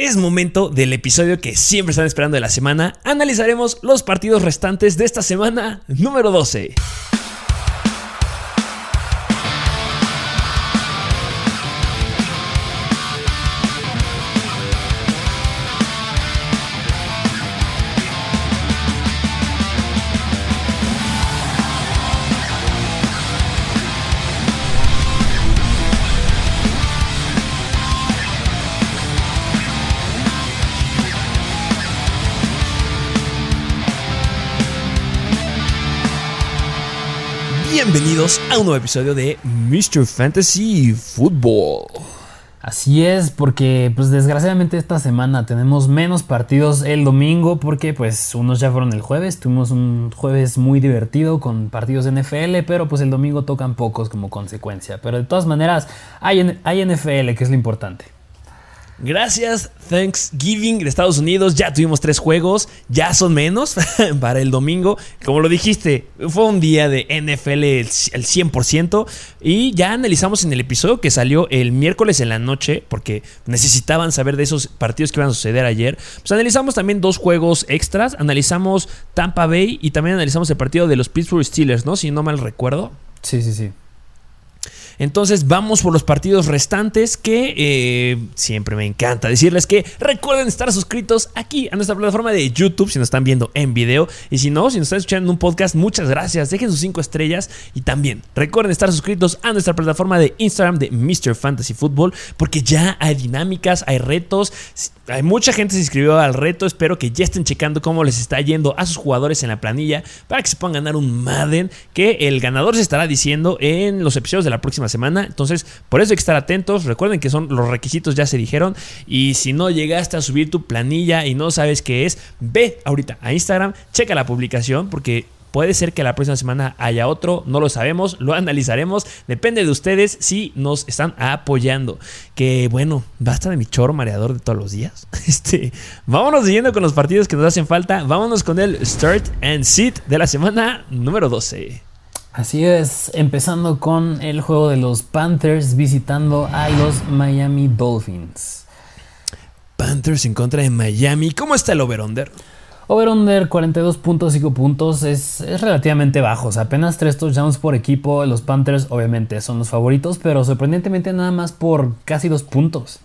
Es momento del episodio que siempre están esperando de la semana. Analizaremos los partidos restantes de esta semana número 12. Bienvenidos a un nuevo episodio de Mr. Fantasy Football. Así es, porque pues desgraciadamente esta semana tenemos menos partidos el domingo porque pues unos ya fueron el jueves, tuvimos un jueves muy divertido con partidos NFL, pero pues el domingo tocan pocos como consecuencia. Pero de todas maneras hay, hay NFL, que es lo importante. Gracias Thanksgiving de Estados Unidos. Ya tuvimos tres juegos, ya son menos para el domingo. Como lo dijiste, fue un día de NFL el 100%. Y ya analizamos en el episodio que salió el miércoles en la noche, porque necesitaban saber de esos partidos que iban a suceder ayer. Pues analizamos también dos juegos extras. Analizamos Tampa Bay y también analizamos el partido de los Pittsburgh Steelers, ¿no? Si no mal recuerdo. Sí, sí, sí. Entonces vamos por los partidos restantes que eh, siempre me encanta decirles que recuerden estar suscritos aquí a nuestra plataforma de YouTube si nos están viendo en video. Y si no, si nos están escuchando en un podcast, muchas gracias, dejen sus 5 estrellas y también recuerden estar suscritos a nuestra plataforma de Instagram de Mr. Fantasy Football porque ya hay dinámicas, hay retos, hay mucha gente se inscribió al reto, espero que ya estén checando cómo les está yendo a sus jugadores en la planilla para que se puedan ganar un Madden que el ganador se estará diciendo en los episodios de la próxima semana. Entonces, por eso hay que estar atentos. Recuerden que son los requisitos ya se dijeron. Y si no llegaste a subir tu planilla y no sabes qué es, ve ahorita a Instagram, checa la publicación porque Puede ser que la próxima semana haya otro, no lo sabemos, lo analizaremos. Depende de ustedes si nos están apoyando. Que bueno, basta de mi choro mareador de todos los días. Este, vámonos siguiendo con los partidos que nos hacen falta. Vámonos con el Start and Sit de la semana número 12. Así es, empezando con el juego de los Panthers visitando a los Miami Dolphins. Panthers en contra de Miami. ¿Cómo está el over-under? Over-under 42.5 puntos es, es, relativamente bajo. O sea, apenas 3 touchdowns por equipo. Los Panthers, obviamente, son los favoritos, pero sorprendentemente nada más por casi 2 puntos.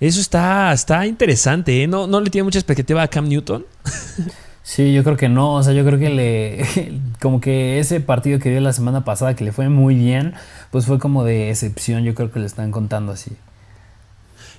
Eso está, está interesante. ¿eh? ¿No, ¿No le tiene mucha expectativa a Cam Newton? Sí, yo creo que no. O sea, yo creo que le. Como que ese partido que dio la semana pasada, que le fue muy bien, pues fue como de excepción. Yo creo que le están contando así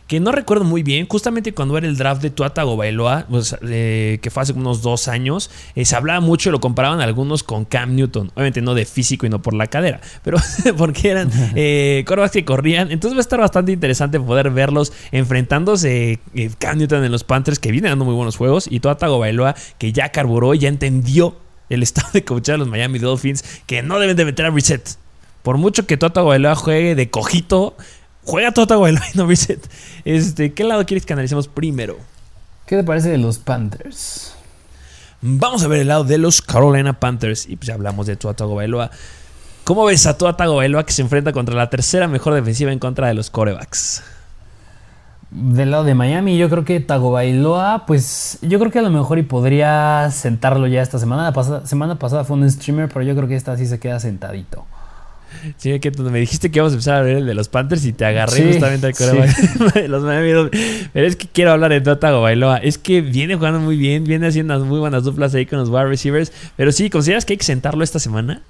que no recuerdo muy bien, justamente cuando era el draft de Tuata Bailoa, pues, eh, que fue hace unos dos años, eh, se hablaba mucho, lo comparaban algunos con Cam Newton, obviamente no de físico y no por la cadera, pero porque eran eh, que corrían, entonces va a estar bastante interesante poder verlos enfrentándose eh, Cam Newton en los Panthers, que vienen dando muy buenos juegos, y Tuata Bailoa, que ya carburó y ya entendió el estado de coachar a los Miami Dolphins, que no deben de meter a reset. Por mucho que Tuata Bailoa juegue de cojito, Juega Tota y no Reset. Este, ¿Qué lado quieres que analicemos primero? ¿Qué te parece de los Panthers? Vamos a ver el lado de los Carolina Panthers. Y pues ya hablamos de Tua Tagovailoa. ¿Cómo ves a Tua Tagovailoa que se enfrenta contra la tercera mejor defensiva en contra de los corebacks? Del lado de Miami, yo creo que Tagovailoa, pues yo creo que a lo mejor y podría sentarlo ya esta semana. La pasada, semana pasada fue un streamer, pero yo creo que esta sí se queda sentadito. Sí, que me dijiste que íbamos a empezar a ver el de los Panthers y te agarré justamente al los Miami Pero es que quiero hablar de Tota Bailoa. Es que viene jugando muy bien, viene haciendo unas muy buenas duplas ahí con los wide receivers. Pero sí, ¿consideras que hay que sentarlo esta semana?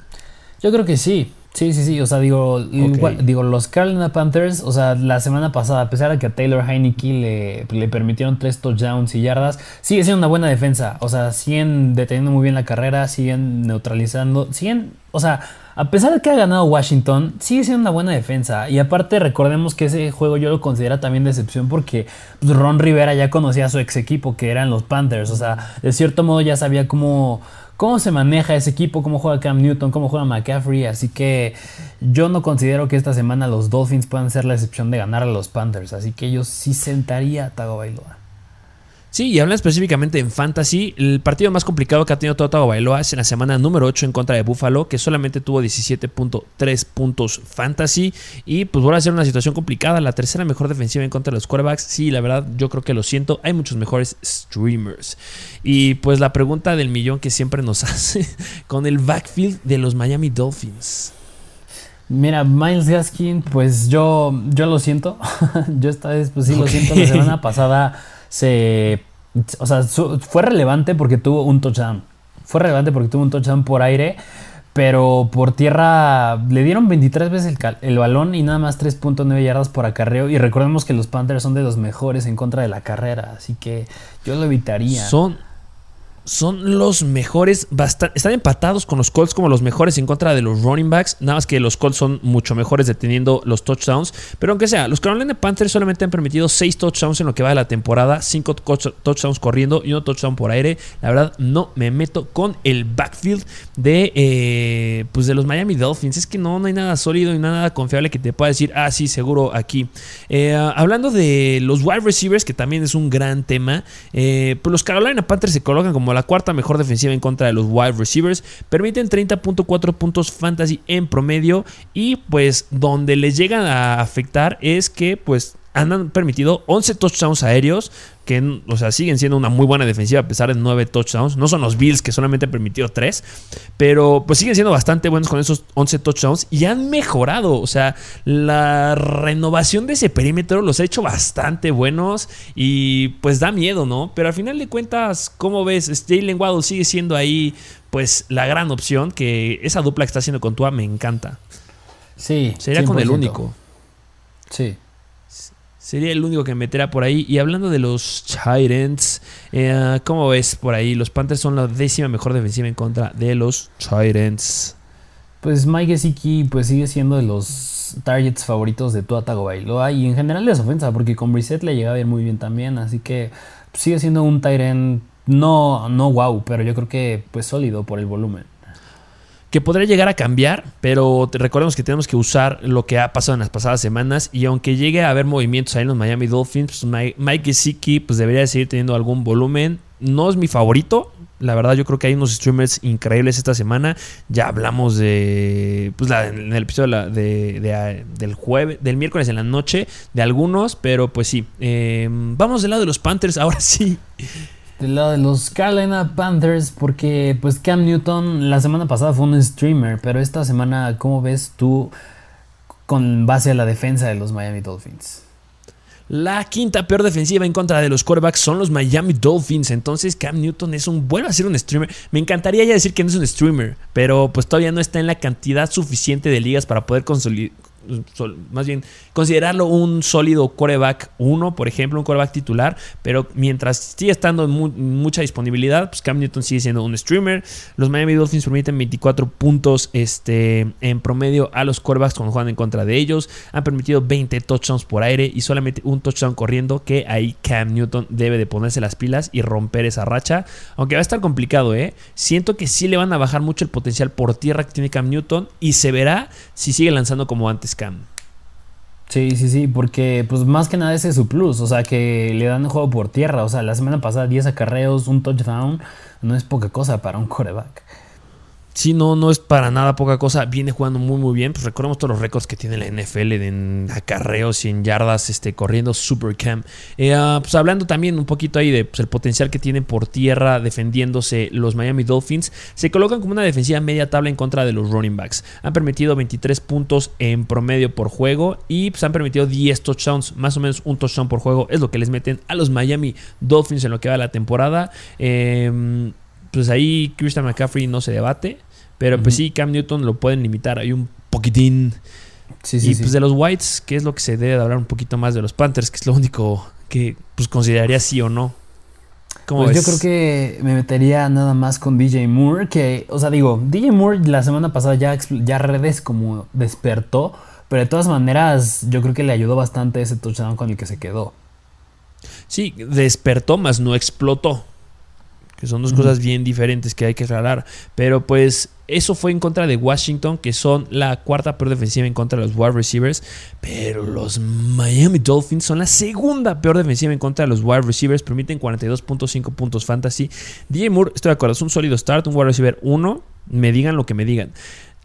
Yo creo que sí. Sí, sí, sí. O sea, digo, digo, los Carolina Panthers, o sea, la semana pasada, a pesar de que a Taylor Heineke le, le permitieron tres touchdowns y yardas, sigue siendo una buena defensa. O sea, siguen deteniendo muy bien la carrera, siguen neutralizando, siguen, o sea, a pesar de que ha ganado Washington, sigue siendo una buena defensa. Y aparte, recordemos que ese juego yo lo considero también decepción porque pues, Ron Rivera ya conocía a su ex equipo, que eran los Panthers. O sea, de cierto modo ya sabía cómo cómo se maneja ese equipo, cómo juega Cam Newton, cómo juega McCaffrey. Así que yo no considero que esta semana los Dolphins puedan ser la excepción de ganar a los Panthers. Así que yo sí sentaría a Tago Bailoa. Sí, y hablan específicamente en Fantasy. El partido más complicado que ha tenido Tua Bailoa es en la semana número 8 en contra de Buffalo, que solamente tuvo 17.3 puntos Fantasy. Y pues vuelve a ser una situación complicada. La tercera mejor defensiva en contra de los quarterbacks. Sí, la verdad, yo creo que lo siento. Hay muchos mejores streamers. Y pues la pregunta del millón que siempre nos hace con el backfield de los Miami Dolphins. Mira, Miles Gaskin, pues yo, yo lo siento. yo esta vez, pues sí lo siento. La semana pasada se. O sea, fue relevante porque tuvo un touchdown. Fue relevante porque tuvo un touchdown por aire. Pero por tierra le dieron 23 veces el, el balón y nada más 3.9 yardas por acarreo. Y recordemos que los Panthers son de los mejores en contra de la carrera. Así que yo lo evitaría. Son, son los mejores, están empatados con los Colts como los mejores en contra de los running backs, nada más que los Colts son mucho mejores deteniendo los touchdowns, pero aunque sea, los Carolina Panthers solamente han permitido 6 touchdowns en lo que va de la temporada, 5 touchdowns corriendo y 1 touchdown por aire, la verdad no me meto con el backfield de, eh, pues de los Miami Dolphins, es que no, no hay nada sólido y nada confiable que te pueda decir, ah sí, seguro aquí. Eh, hablando de los wide receivers, que también es un gran tema, eh, pues los Carolina Panthers se colocan como la cuarta mejor defensiva en contra de los wide receivers. Permiten 30.4 puntos fantasy en promedio. Y pues donde les llegan a afectar es que pues han permitido 11 touchdowns aéreos, que o sea, siguen siendo una muy buena defensiva a pesar de 9 touchdowns. No son los Bills que solamente han permitido 3, pero pues siguen siendo bastante buenos con esos 11 touchdowns y han mejorado. O sea, la renovación de ese perímetro los ha hecho bastante buenos y pues da miedo, ¿no? Pero al final de cuentas, ¿cómo ves? Jalen Waddle sigue siendo ahí pues la gran opción, que esa dupla que está haciendo con Tua me encanta. Sí. Sería con el único. Sí. Sería el único que meterá por ahí. Y hablando de los Titans, eh, ¿cómo ves por ahí? Los Panthers son la décima mejor defensiva en contra de los Titans. Pues Mike Gesicki pues sigue siendo de los targets favoritos de Tua Tagovailoa y en general de su ofensa, porque con Brissett le llega a muy bien también, así que sigue siendo un Tyrant no, no wow, pero yo creo que pues sólido por el volumen que podría llegar a cambiar, pero recordemos que tenemos que usar lo que ha pasado en las pasadas semanas y aunque llegue a haber movimientos ahí en los Miami Dolphins, pues Mike Gesicki pues debería seguir teniendo algún volumen. No es mi favorito, la verdad yo creo que hay unos streamers increíbles esta semana. Ya hablamos de pues en el episodio de, del jueves, del miércoles en la noche de algunos, pero pues sí. Em, vamos del lado de los Panthers ahora sí. Del lado de los Carolina Panthers, porque pues Cam Newton la semana pasada fue un streamer, pero esta semana, ¿cómo ves tú con base a la defensa de los Miami Dolphins? La quinta peor defensiva en contra de los quarterbacks son los Miami Dolphins. Entonces Cam Newton es un vuelve a ser un streamer. Me encantaría ya decir que no es un streamer, pero pues todavía no está en la cantidad suficiente de ligas para poder más bien considerarlo un sólido coreback 1, por ejemplo, un coreback titular, pero mientras sigue estando en mucha disponibilidad, pues Cam Newton sigue siendo un streamer. Los Miami Dolphins permiten 24 puntos este, en promedio a los corebacks cuando juegan en contra de ellos. Han permitido 20 touchdowns por aire y solamente un touchdown corriendo, que ahí Cam Newton debe de ponerse las pilas y romper esa racha. Aunque va a estar complicado, ¿eh? Siento que sí le van a bajar mucho el potencial por tierra que tiene Cam Newton y se verá si sigue lanzando como antes Sí, sí, sí, porque pues más que nada ese es su plus, o sea, que le dan el juego por tierra, o sea, la semana pasada 10 acarreos, un touchdown, no es poca cosa para un coreback. Sí, no, no es para nada poca cosa. Viene jugando muy, muy bien. Pues recordemos todos los récords que tiene la NFL en acarreos y en yardas este, corriendo Supercam. Eh, ah, pues hablando también un poquito ahí de pues, el potencial que tienen por tierra defendiéndose los Miami Dolphins. Se colocan como una defensiva media tabla en contra de los running backs. Han permitido 23 puntos en promedio por juego y pues, han permitido 10 touchdowns. Más o menos un touchdown por juego es lo que les meten a los Miami Dolphins en lo que va la temporada. Em, pues ahí Christian McCaffrey no se debate. Pero pues sí, Cam Newton lo pueden limitar ahí un poquitín. Sí, sí, y pues de los Whites, ¿qué es lo que se debe de hablar un poquito más de los Panthers? Que es lo único que pues consideraría sí o no. pues yo creo que me metería nada más con DJ Moore, que, o sea, digo, DJ Moore la semana pasada ya, ya redes como despertó, pero de todas maneras yo creo que le ayudó bastante ese touchdown con el que se quedó. Sí, despertó, más no explotó que son dos cosas bien diferentes que hay que aclarar. Pero pues eso fue en contra de Washington, que son la cuarta peor defensiva en contra de los wide receivers. Pero los Miami Dolphins son la segunda peor defensiva en contra de los wide receivers. Permiten 42.5 puntos fantasy. DJ Moore, estoy de acuerdo, es un sólido start, un wide receiver 1. Me digan lo que me digan.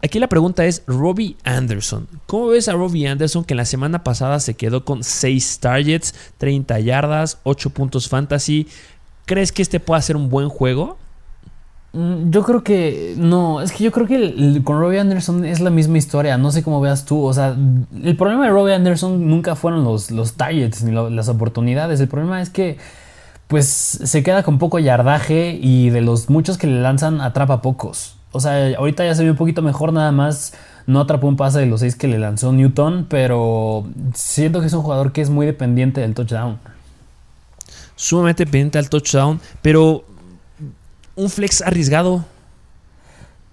Aquí la pregunta es Robbie Anderson. ¿Cómo ves a Robbie Anderson que en la semana pasada se quedó con 6 targets, 30 yardas, 8 puntos fantasy? ¿Crees que este pueda ser un buen juego? Mm, yo creo que no, es que yo creo que con Robbie Anderson es la misma historia, no sé cómo veas tú, o sea, el problema de Robbie Anderson nunca fueron los, los targets ni las oportunidades, el problema es que pues se queda con poco yardaje y de los muchos que le lanzan atrapa pocos. O sea, ahorita ya se ve un poquito mejor, nada más no atrapó un pase de los seis que le lanzó Newton, pero siento que es un jugador que es muy dependiente del touchdown. Sumamente dependiente al touchdown, pero un flex arriesgado.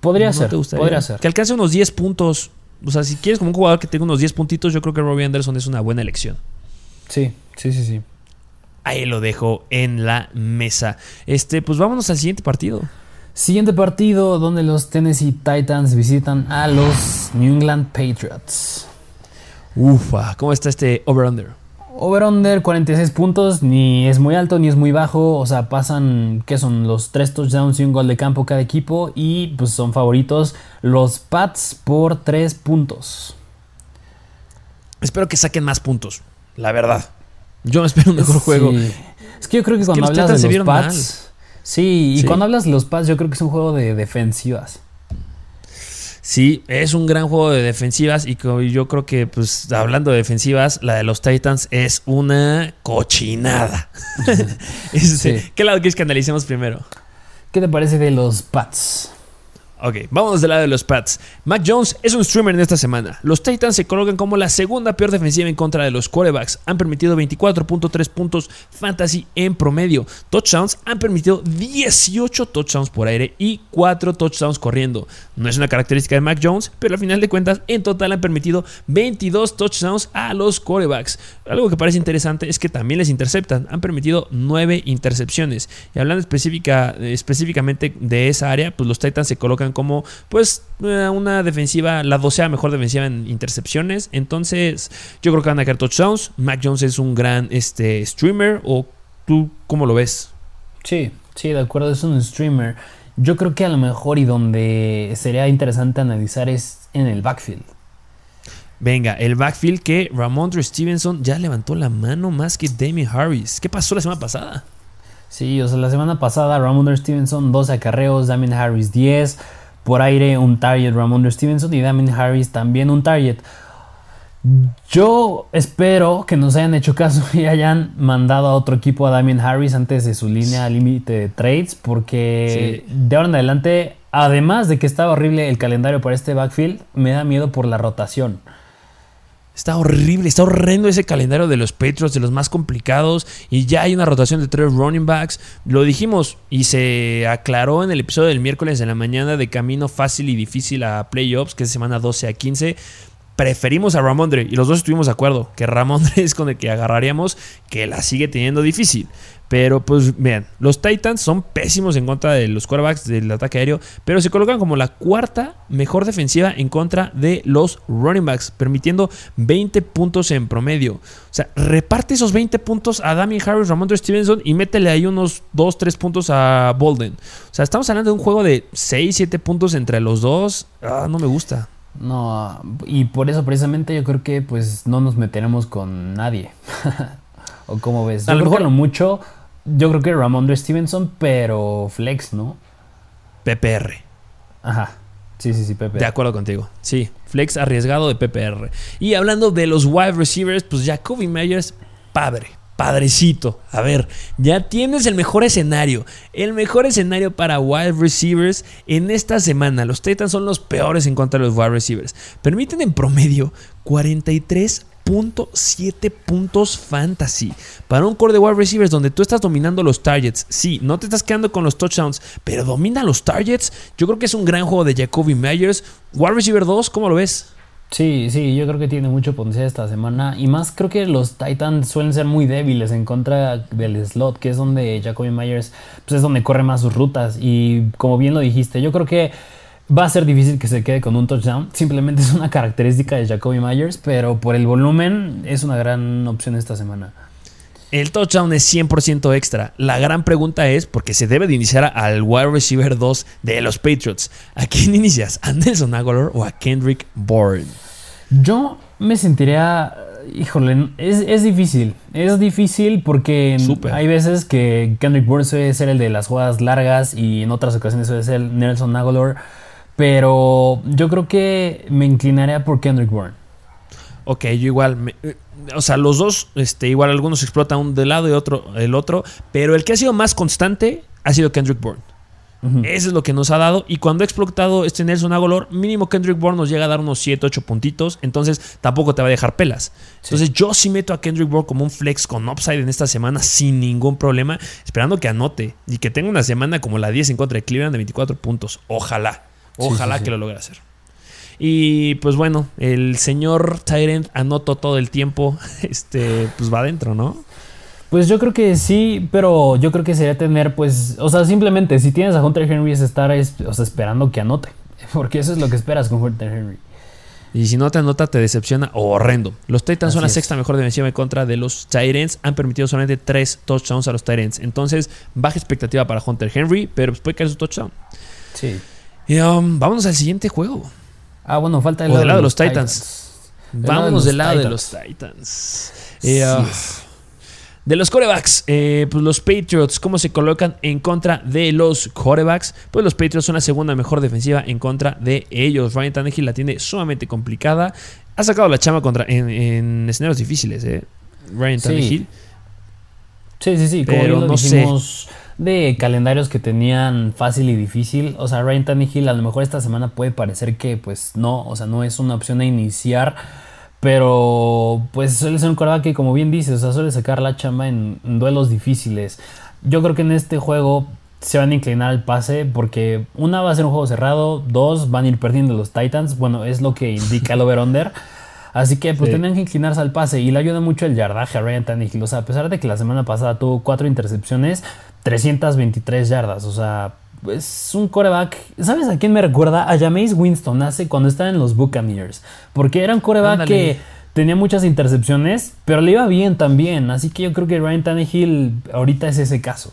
Podría ser, podría ser. Que alcance unos 10 puntos. O sea, si quieres como un jugador que tenga unos 10 puntitos, yo creo que Robbie Anderson es una buena elección. Sí, sí, sí, sí. Ahí lo dejo en la mesa. Este, pues vámonos al siguiente partido. Siguiente partido donde los Tennessee Titans visitan a los New England Patriots. Ufa, ¿cómo está este over-under? Over-under 46 puntos, ni es muy alto ni es muy bajo, o sea, pasan, ¿qué son? Los 3 touchdowns y un gol de campo cada equipo y pues son favoritos los Pats por 3 puntos. Espero que saquen más puntos, la verdad. Yo me espero un mejor juego. Es que yo creo que cuando hablas de los Pats... Sí, y cuando hablas de los Pats, yo creo que es un juego de defensivas. Sí, es un gran juego de defensivas y yo creo que, pues, hablando de defensivas, la de los Titans es una cochinada. ¿Qué lado quieres que analicemos primero? ¿Qué te parece de los Pats? Ok, vamos del lado de los Pats. Mac Jones es un streamer en esta semana. Los Titans se colocan como la segunda peor defensiva en contra de los quarterbacks. Han permitido 24.3 puntos fantasy en promedio. Touchdowns han permitido 18 touchdowns por aire y 4 touchdowns corriendo. No es una característica de Mac Jones, pero al final de cuentas en total han permitido 22 touchdowns a los quarterbacks. Algo que parece interesante es que también les interceptan. Han permitido 9 intercepciones. Y hablando específica, específicamente de esa área, pues los Titans se colocan como pues eh, una defensiva, la docea mejor defensiva en intercepciones. Entonces yo creo que van a caer touchdowns. Mac Jones es un gran este, streamer o tú cómo lo ves? Sí, sí, de acuerdo, es un streamer. Yo creo que a lo mejor y donde sería interesante analizar es en el backfield. Venga, el backfield que Ramondre Stevenson ya levantó la mano más que Damien Harris. ¿Qué pasó la semana pasada? Sí, o sea, la semana pasada Ramondre Stevenson 12 acarreos, Damien Harris 10 por aire un target Ramondre Stevenson y Damien Harris también un target. Yo espero que nos hayan hecho caso y hayan mandado a otro equipo a Damien Harris antes de su línea límite de trades, porque de ahora en adelante, además de que estaba horrible el calendario para este backfield, me da miedo por la rotación. Está horrible, está horrendo ese calendario de los Patriots, de los más complicados. Y ya hay una rotación de tres running backs. Lo dijimos y se aclaró en el episodio del miércoles de la mañana de camino fácil y difícil a playoffs, que es semana 12 a 15 preferimos a Ramondre y los dos estuvimos de acuerdo que Ramondre es con el que agarraríamos, que la sigue teniendo difícil. Pero pues vean, los Titans son pésimos en contra de los quarterbacks del ataque aéreo, pero se colocan como la cuarta mejor defensiva en contra de los running backs, permitiendo 20 puntos en promedio. O sea, reparte esos 20 puntos a Damien Harris, Ramondre Stevenson y métele ahí unos 2, 3 puntos a Bolden. O sea, estamos hablando de un juego de 6, 7 puntos entre los dos. Ah, no me gusta. No, y por eso precisamente yo creo que pues no nos meteremos con nadie. o como ves, yo creo que lo mucho, yo creo que Ramondre Stevenson, pero flex, ¿no? PPR. Ajá. Sí, sí, sí, PPR. De acuerdo contigo. Sí, flex arriesgado de PPR. Y hablando de los wide receivers, pues Jacoby Meyers, padre padrecito, a ver, ya tienes el mejor escenario. El mejor escenario para wide receivers en esta semana. Los Titans son los peores en contra de los wide receivers. Permiten en promedio 43.7 puntos fantasy. Para un core de wide receivers donde tú estás dominando los targets. Sí, no te estás quedando con los touchdowns, pero domina los targets. Yo creo que es un gran juego de Jacoby Myers. Wide receiver 2, ¿cómo lo ves? Sí, sí, yo creo que tiene mucho potencial esta semana. Y más creo que los Titans suelen ser muy débiles en contra del slot, que es donde Jacoby Myers pues es donde corre más sus rutas. Y como bien lo dijiste, yo creo que va a ser difícil que se quede con un touchdown. Simplemente es una característica de Jacoby Myers, pero por el volumen es una gran opción esta semana. El touchdown es 100% extra. La gran pregunta es, porque se debe de iniciar al wide receiver 2 de los Patriots. ¿A quién inicias? ¿A Nelson Aguilar o a Kendrick Bourne? Yo me sentiría, híjole, es, difícil. Es difícil porque hay veces que Kendrick Bourne suele ser el de las jugadas largas y en otras ocasiones suele ser Nelson Aguilar. Pero yo creo que me inclinaría por Kendrick Bourne. Ok, yo igual, eh, o sea, los dos, este, igual algunos explotan un de lado y otro el otro, pero el que ha sido más constante ha sido Kendrick Bourne. Eso es lo que nos ha dado. Y cuando ha explotado este Nelson Agolor, mínimo Kendrick Bourne nos llega a dar unos 7, 8 puntitos. Entonces tampoco te va a dejar pelas. Entonces yo sí meto a Kendrick Bourne como un flex con upside en esta semana sin ningún problema. Esperando que anote y que tenga una semana como la 10 en contra de Cleveland de 24 puntos. Ojalá. Ojalá que lo logre hacer. Y pues bueno, el señor Tyrant anotó todo el tiempo. Este, pues va adentro, ¿no? Pues yo creo que sí, pero yo creo que sería tener, pues, o sea, simplemente si tienes a Hunter Henry es estar esperando que anote. Porque eso es lo que esperas con Hunter Henry. Y si no te anota, te decepciona horrendo. Los Titans son la sexta mejor defensiva en contra de los Tyrants. Han permitido solamente tres touchdowns a los Tyrants. Entonces, baja expectativa para Hunter Henry, pero pues puede caer su touchdown. Sí. Y um, vámonos al siguiente juego. Ah, bueno, falta el lado, de, los Titans. Vámonos del lado de los Titans. Uh, de los corebacks, eh, pues los Patriots, ¿cómo se colocan en contra de los corebacks? Pues los Patriots son la segunda mejor defensiva en contra de ellos. Ryan Tannehill la tiene sumamente complicada. Ha sacado la chama contra, en, escenarios difíciles, ¿eh? Ryan Tannehill. Sí, sí, sí. Pero no sé de calendarios que tenían fácil y difícil. O sea, Ryan Tannehill a lo mejor esta semana puede parecer que pues no, o sea, no es una opción a iniciar. Pero pues suele ser un coreback que como bien dices, o sea, suele sacar la chamba en, duelos difíciles. Yo creo que en este juego se van a inclinar al pase porque una va a ser un juego cerrado, dos van a ir perdiendo los Titans. Bueno, es lo que indica el over-under. Así que pues tenían que inclinarse al pase y le ayuda mucho el yardaje a Ryan Tannehill. O sea, a pesar de que la semana pasada tuvo cuatro intercepciones, 323 yardas. O sea, es un coreback. ¿Sabes a quién me recuerda? A Jameis Winston hace cuando estaba en los Buccaneers. Porque era un coreback que tenía muchas intercepciones, pero le iba bien también. Así que yo creo que Ryan Tannehill ahorita es ese caso.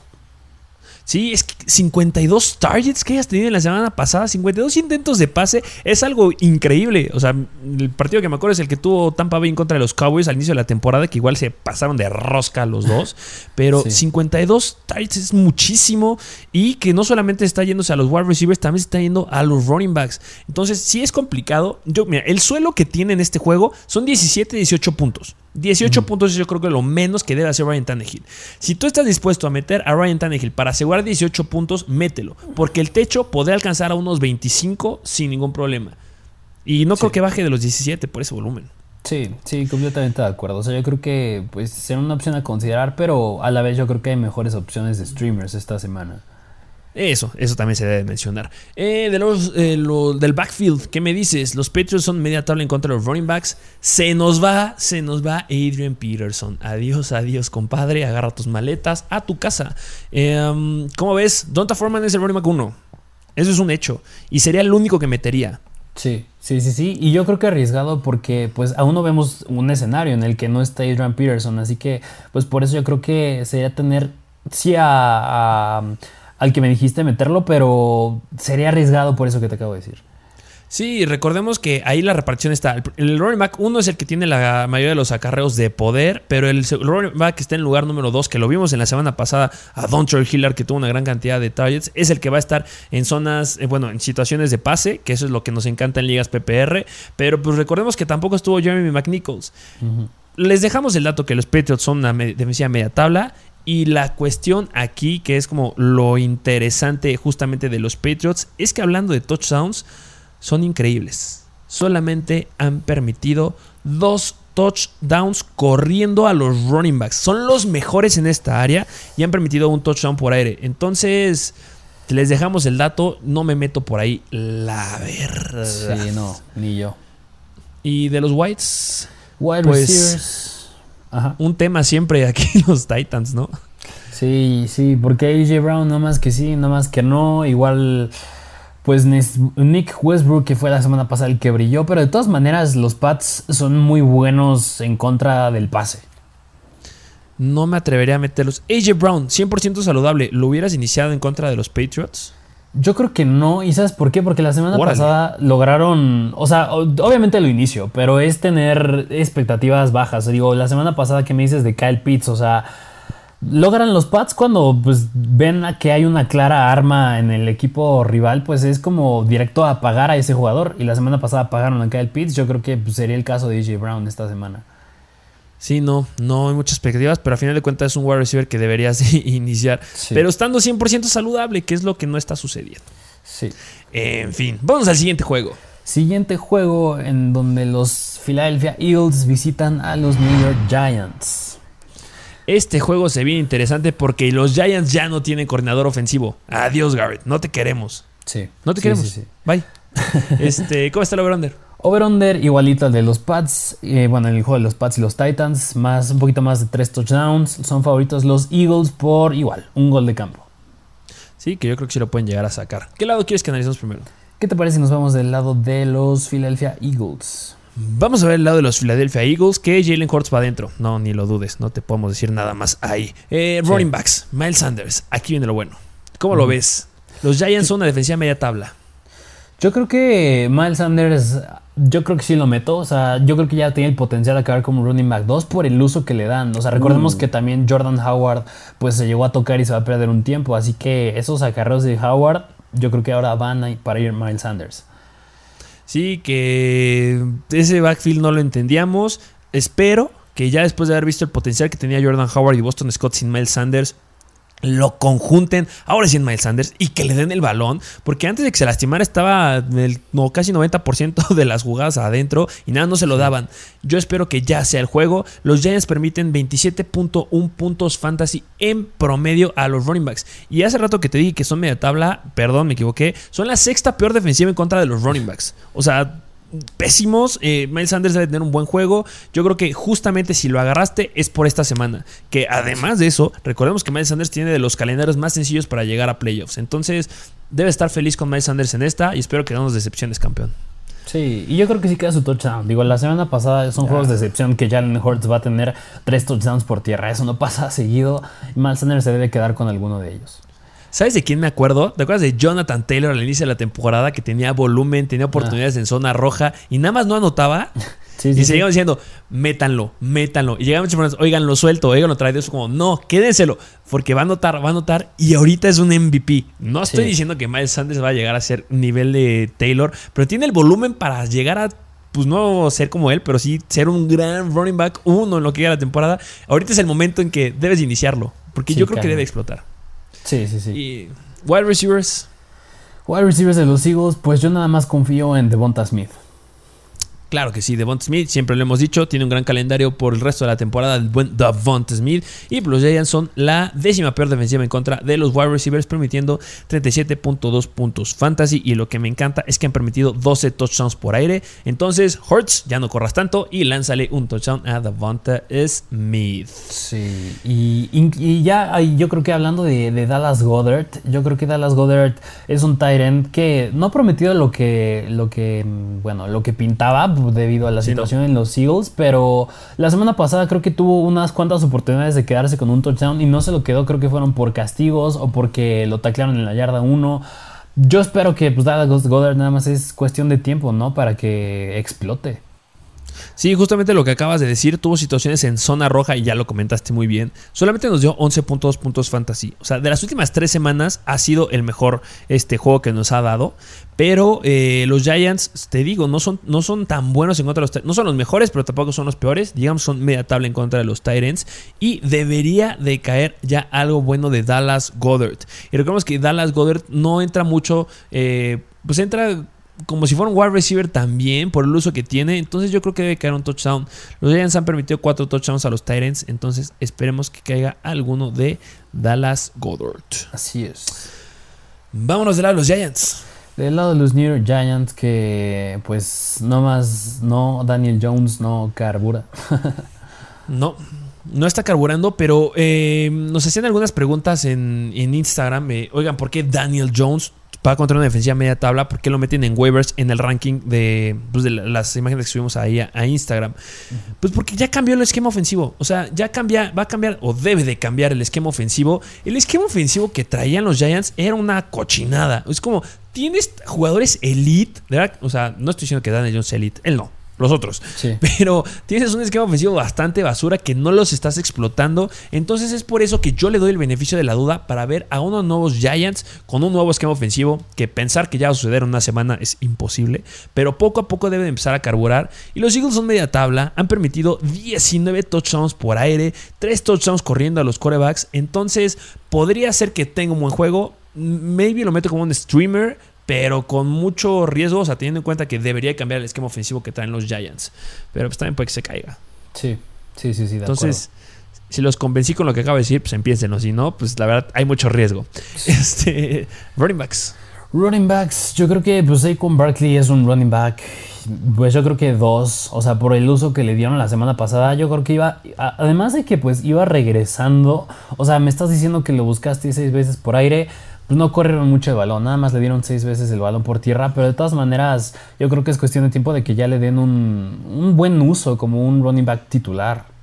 Sí, es que 52 targets que hayas tenido en la semana pasada, 52 intentos de pase, es algo increíble. O sea, el partido que me acuerdo es el que tuvo Tampa Bay en contra de los Cowboys al inicio de la temporada, que igual se pasaron de rosca los dos. Pero 52 targets es muchísimo y que no solamente está yéndose a los wide receivers, también está yendo a los running backs. Entonces, sí es complicado. Yo, mira, el suelo que tiene en este juego son 17, 18 puntos. 18 puntos yo creo que lo menos que debe hacer Ryan Tannehill. Si tú estás dispuesto a meter a Ryan Tannehill para asegurar 18 puntos, mételo. Porque el techo podría alcanzar a unos 25 sin ningún problema. Y no creo que baje de los 17 por ese volumen. Sí, sí, completamente de acuerdo. O sea, yo creo que pues será una opción a considerar, pero a la vez yo creo que hay mejores opciones de streamers esta semana. Eso, eso también se debe mencionar. Eh, de los, eh, del backfield, ¿qué me dices? Los Patriots son media tabla en contra de los running backs. Se nos va, se nos va Adrian Peterson. Adiós, adiós, compadre. Agarra tus maletas a tu casa. Em, ¿Cómo ves? Donta Foreman es el running back 1. Eso es un hecho. Y sería el único que metería. Sí, sí, sí, sí. Y yo creo que arriesgado porque pues aún no vemos un escenario en el que no está Adrian Peterson. Así que pues por eso yo creo que sería tener sí a al que me dijiste meterlo, pero sería arriesgado por eso que te acabo de decir. Sí, recordemos que ahí la repartición está. El running back uno es el que tiene la mayoría de los acarreos de poder, pero el running back que está en el lugar número 2, que lo vimos en la semana pasada a Dontre Hiller, que tuvo una gran cantidad de targets, es el que va a estar en zonas, eh, bueno, en situaciones de pase, que eso es lo que nos encanta en ligas PPR, pero pues recordemos que tampoco estuvo Jeremy McNichols. Les dejamos el dato que los Patriots son una defensiva media tabla y la cuestión aquí, que es como lo interesante justamente de los Patriots, es que hablando de touchdowns, son increíbles. Solamente han permitido dos touchdowns corriendo a los running backs. Son los mejores en esta área y han permitido un touchdown por aire. Entonces, les dejamos el dato. No me meto por ahí, la verdad. Sí, no, ni yo. Y de los Whites. Wide pues, receivers. Ajá. Un tema siempre aquí los Titans, ¿no? Sí, sí, porque AJ Brown no más que sí, no más que no. Igual, pues Nick Westbrook, que fue la semana pasada el que brilló, pero de todas maneras los Pats son muy buenos en contra del pase. No me atrevería a meterlos. AJ Brown, 100% saludable. ¿Lo hubieras iniciado en contra de los Patriots? Yo creo que no, ¿y sabes por qué? Porque la semana pasada lograron, o sea, obviamente lo inicio, pero es tener expectativas bajas. Digo, la semana pasada que me dices de Kyle Pitts, o sea, logran los Pats cuando pues ven que hay una clara arma en el equipo rival, pues es como directo a pagar a ese jugador. Y la semana pasada pagaron a Kyle Pitts, yo creo que pues, sería el caso de AJ Brown esta semana. Sí, no, no hay muchas expectativas, pero a final de cuentas es un wide receiver que deberías iniciar. Pero estando 100% saludable, que es lo que no está sucediendo. Sí. En fin, vamos al siguiente juego. Siguiente juego en donde los Philadelphia Eagles visitan a los New York Giants. Este juego se viene interesante porque los Giants ya no tienen coordinador ofensivo. Adiós, Garrett. No te queremos. Sí. No te queremos. Sí, Bye. este, ¿Cómo está el over Over-under igualito al de los Pats. Eh, bueno, en el juego de los Pats y los Titans. Más, un poquito más de 3 touchdowns. Son favoritos los Eagles por igual, un gol de campo. Sí, que yo creo que sí lo pueden llegar a sacar. ¿Qué lado quieres que analicemos primero? ¿Qué te parece si nos vamos del lado de los Philadelphia Eagles? Vamos a ver el lado de los Philadelphia Eagles, que Jalen Hurts va adentro. No, ni lo dudes, no te podemos decir nada más ahí. Eh, running backs, Miles Sanders, aquí viene lo bueno. ¿Cómo lo ves? Los Giants son una defensiva media tabla. Yo creo que Miles Sanders yo creo que sí lo meto. O sea, yo creo que ya tiene el potencial de acabar como running back 2 por el uso que le dan. O sea, recordemos uh. que también Jordan Howard pues se llegó a tocar y se va a perder un tiempo. Así que esos acarreos de Howard, yo creo que ahora van a para ir Miles Sanders. Sí, que ese backfield no lo entendíamos. Espero que ya después de haber visto el potencial que tenía Jordan Howard y Boston Scott sin Miles Sanders, lo conjunten, ahora sí en Miles Sanders, y que le den el balón, porque antes de que se lastimara estaba el, no, casi 90% de las jugadas adentro y nada, no se lo daban. Yo espero que ya sea el juego. Los Giants permiten 27.1 puntos fantasy en promedio a los running backs. Y hace rato que te dije que son media tabla, perdón, me equivoqué, son la sexta peor defensiva en contra de los running backs. O sea, pésimos. Eh, Miles Sanders debe tener un buen juego. Yo creo que justamente si lo agarraste es por esta semana. Que además de eso, recordemos que Miles Sanders tiene de los calendarios más sencillos para llegar a playoffs. Entonces, debe estar feliz con Miles Sanders en esta y espero que no nos decepciones, campeón. Sí, y yo creo que sí queda su touchdown. Digo, la semana pasada son juegos de excepción que Jalen Hurts va a tener tres touchdowns por tierra. Eso no pasa seguido. Miles Sanders se debe quedar con alguno de ellos. ¿Sabes de quién me acuerdo? ¿Te acuerdas de Jonathan Taylor al inicio de la temporada que tenía volumen, tenía oportunidades en zona roja y nada más no anotaba? Sí, y seguían diciendo, métanlo, métanlo. Y llegaban muchas personas, oigan, lo suelto, oigan, lo trae Dios como, no, quédenselo, porque va a anotar, va a anotar y ahorita es un MVP. No estoy diciendo que Miles Sanders va a llegar a ser nivel de Taylor, pero tiene el volumen para llegar a pues no ser como él, pero sí ser un gran running back uno en lo que llega la temporada. Ahorita es el momento en que debes iniciarlo, porque yo creo que debe explotar. Sí, sí, sí. Y wide receivers. Wide receivers de los Eagles, pues yo nada más confío en Devonta Smith. Claro que sí, Devonta Smith, siempre lo hemos dicho, tiene un gran calendario por el resto de la temporada, el buen Devonta Smith. Y los Giants son la décima peor defensiva en contra de los wide receivers, permitiendo 37.2 puntos fantasy. Y lo que me encanta es que han permitido 12 touchdowns por aire. Entonces, Hurts, ya no corras tanto y lánzale un touchdown a Devonta Smith. Sí, y, ya yo creo que hablando de, Dallas Goddard, yo creo que Dallas Goddard es un tight end que no ha prometido lo que, lo que, bueno, lo que pintaba debido a la situación en los Eagles, pero la semana pasada creo que tuvo unas cuantas oportunidades de quedarse con un touchdown y no se lo quedó, creo que fueron por castigos o porque lo taclearon en la yarda 1. Yo espero que pues Dallas Goddard nada más es cuestión de tiempo, ¿no? Para que explote. Sí, justamente lo que acabas de decir, tuvo situaciones en zona roja y ya lo comentaste muy bien. Solamente nos dio 11.2 puntos fantasy. O sea, de las últimas tres semanas ha sido el mejor este juego que nos ha dado. Pero eh, los Giants, te digo, no son, no son tan buenos en contra de los No son los mejores, pero tampoco son los peores. Digamos, son media tabla en contra de los Tyrants. Y debería de caer ya algo bueno de Dallas Goddard. Y recordemos que Dallas Goddard no entra mucho. Eh, pues entra como si fuera un wide receiver también por el uso que tiene. Entonces yo creo que debe caer un touchdown. Los Giants han permitido cuatro touchdowns a los Tyrants. Entonces esperemos que caiga alguno de Dallas Goddard. Así es. Vámonos de lado los Giants. Del lado de los New York Giants, que pues no más, no, Daniel Jones no carbura. no, no está carburando, pero eh, nos hacían algunas preguntas en, Instagram. Eh, oigan, ¿por qué Daniel Jones va contra una defensiva media tabla, ¿por qué lo meten en waivers en el ranking de, pues, las imágenes que subimos ahí a, Instagram? Pues porque ya cambió el esquema ofensivo. O sea, ya cambia, va a cambiar o debe de cambiar el esquema ofensivo. El esquema ofensivo que traían los Giants era una cochinada. Es como, tienes jugadores elite, ¿verdad? O sea, no estoy diciendo que Daniel Jones elite, él no los otros. Pero tienes un esquema ofensivo bastante basura que no los estás explotando. Entonces es por eso que yo le doy el beneficio de la duda para ver a unos nuevos Giants con un nuevo esquema ofensivo. Que pensar que ya va a suceder en una semana es imposible. Pero poco a poco deben empezar a carburar. Y los Eagles son media tabla. Han permitido 19 touchdowns por aire, 3 touchdowns corriendo a los corebacks. Entonces podría ser que tenga un buen juego. Maybe lo meto como un streamer pero con mucho riesgo, o sea, teniendo en cuenta que debería cambiar el esquema ofensivo que traen los Giants. Pero pues también puede que se caiga. Sí, sí, sí, sí. Entonces, si los convencí con lo que acabo de decir, pues empiecen, o si no, pues la verdad hay mucho riesgo. Este, running backs. Running backs, yo creo que pues con Barkley es un running back. Pues yo creo que dos, o sea, por el uso que le dieron la semana pasada, yo creo que iba, además de que pues iba regresando, o sea, me estás diciendo que lo buscaste seis veces por aire, no corrieron mucho el balón, nada más le dieron seis veces el balón por tierra, pero de todas maneras yo creo que es cuestión de tiempo de que ya le den un, un buen uso como un running back titular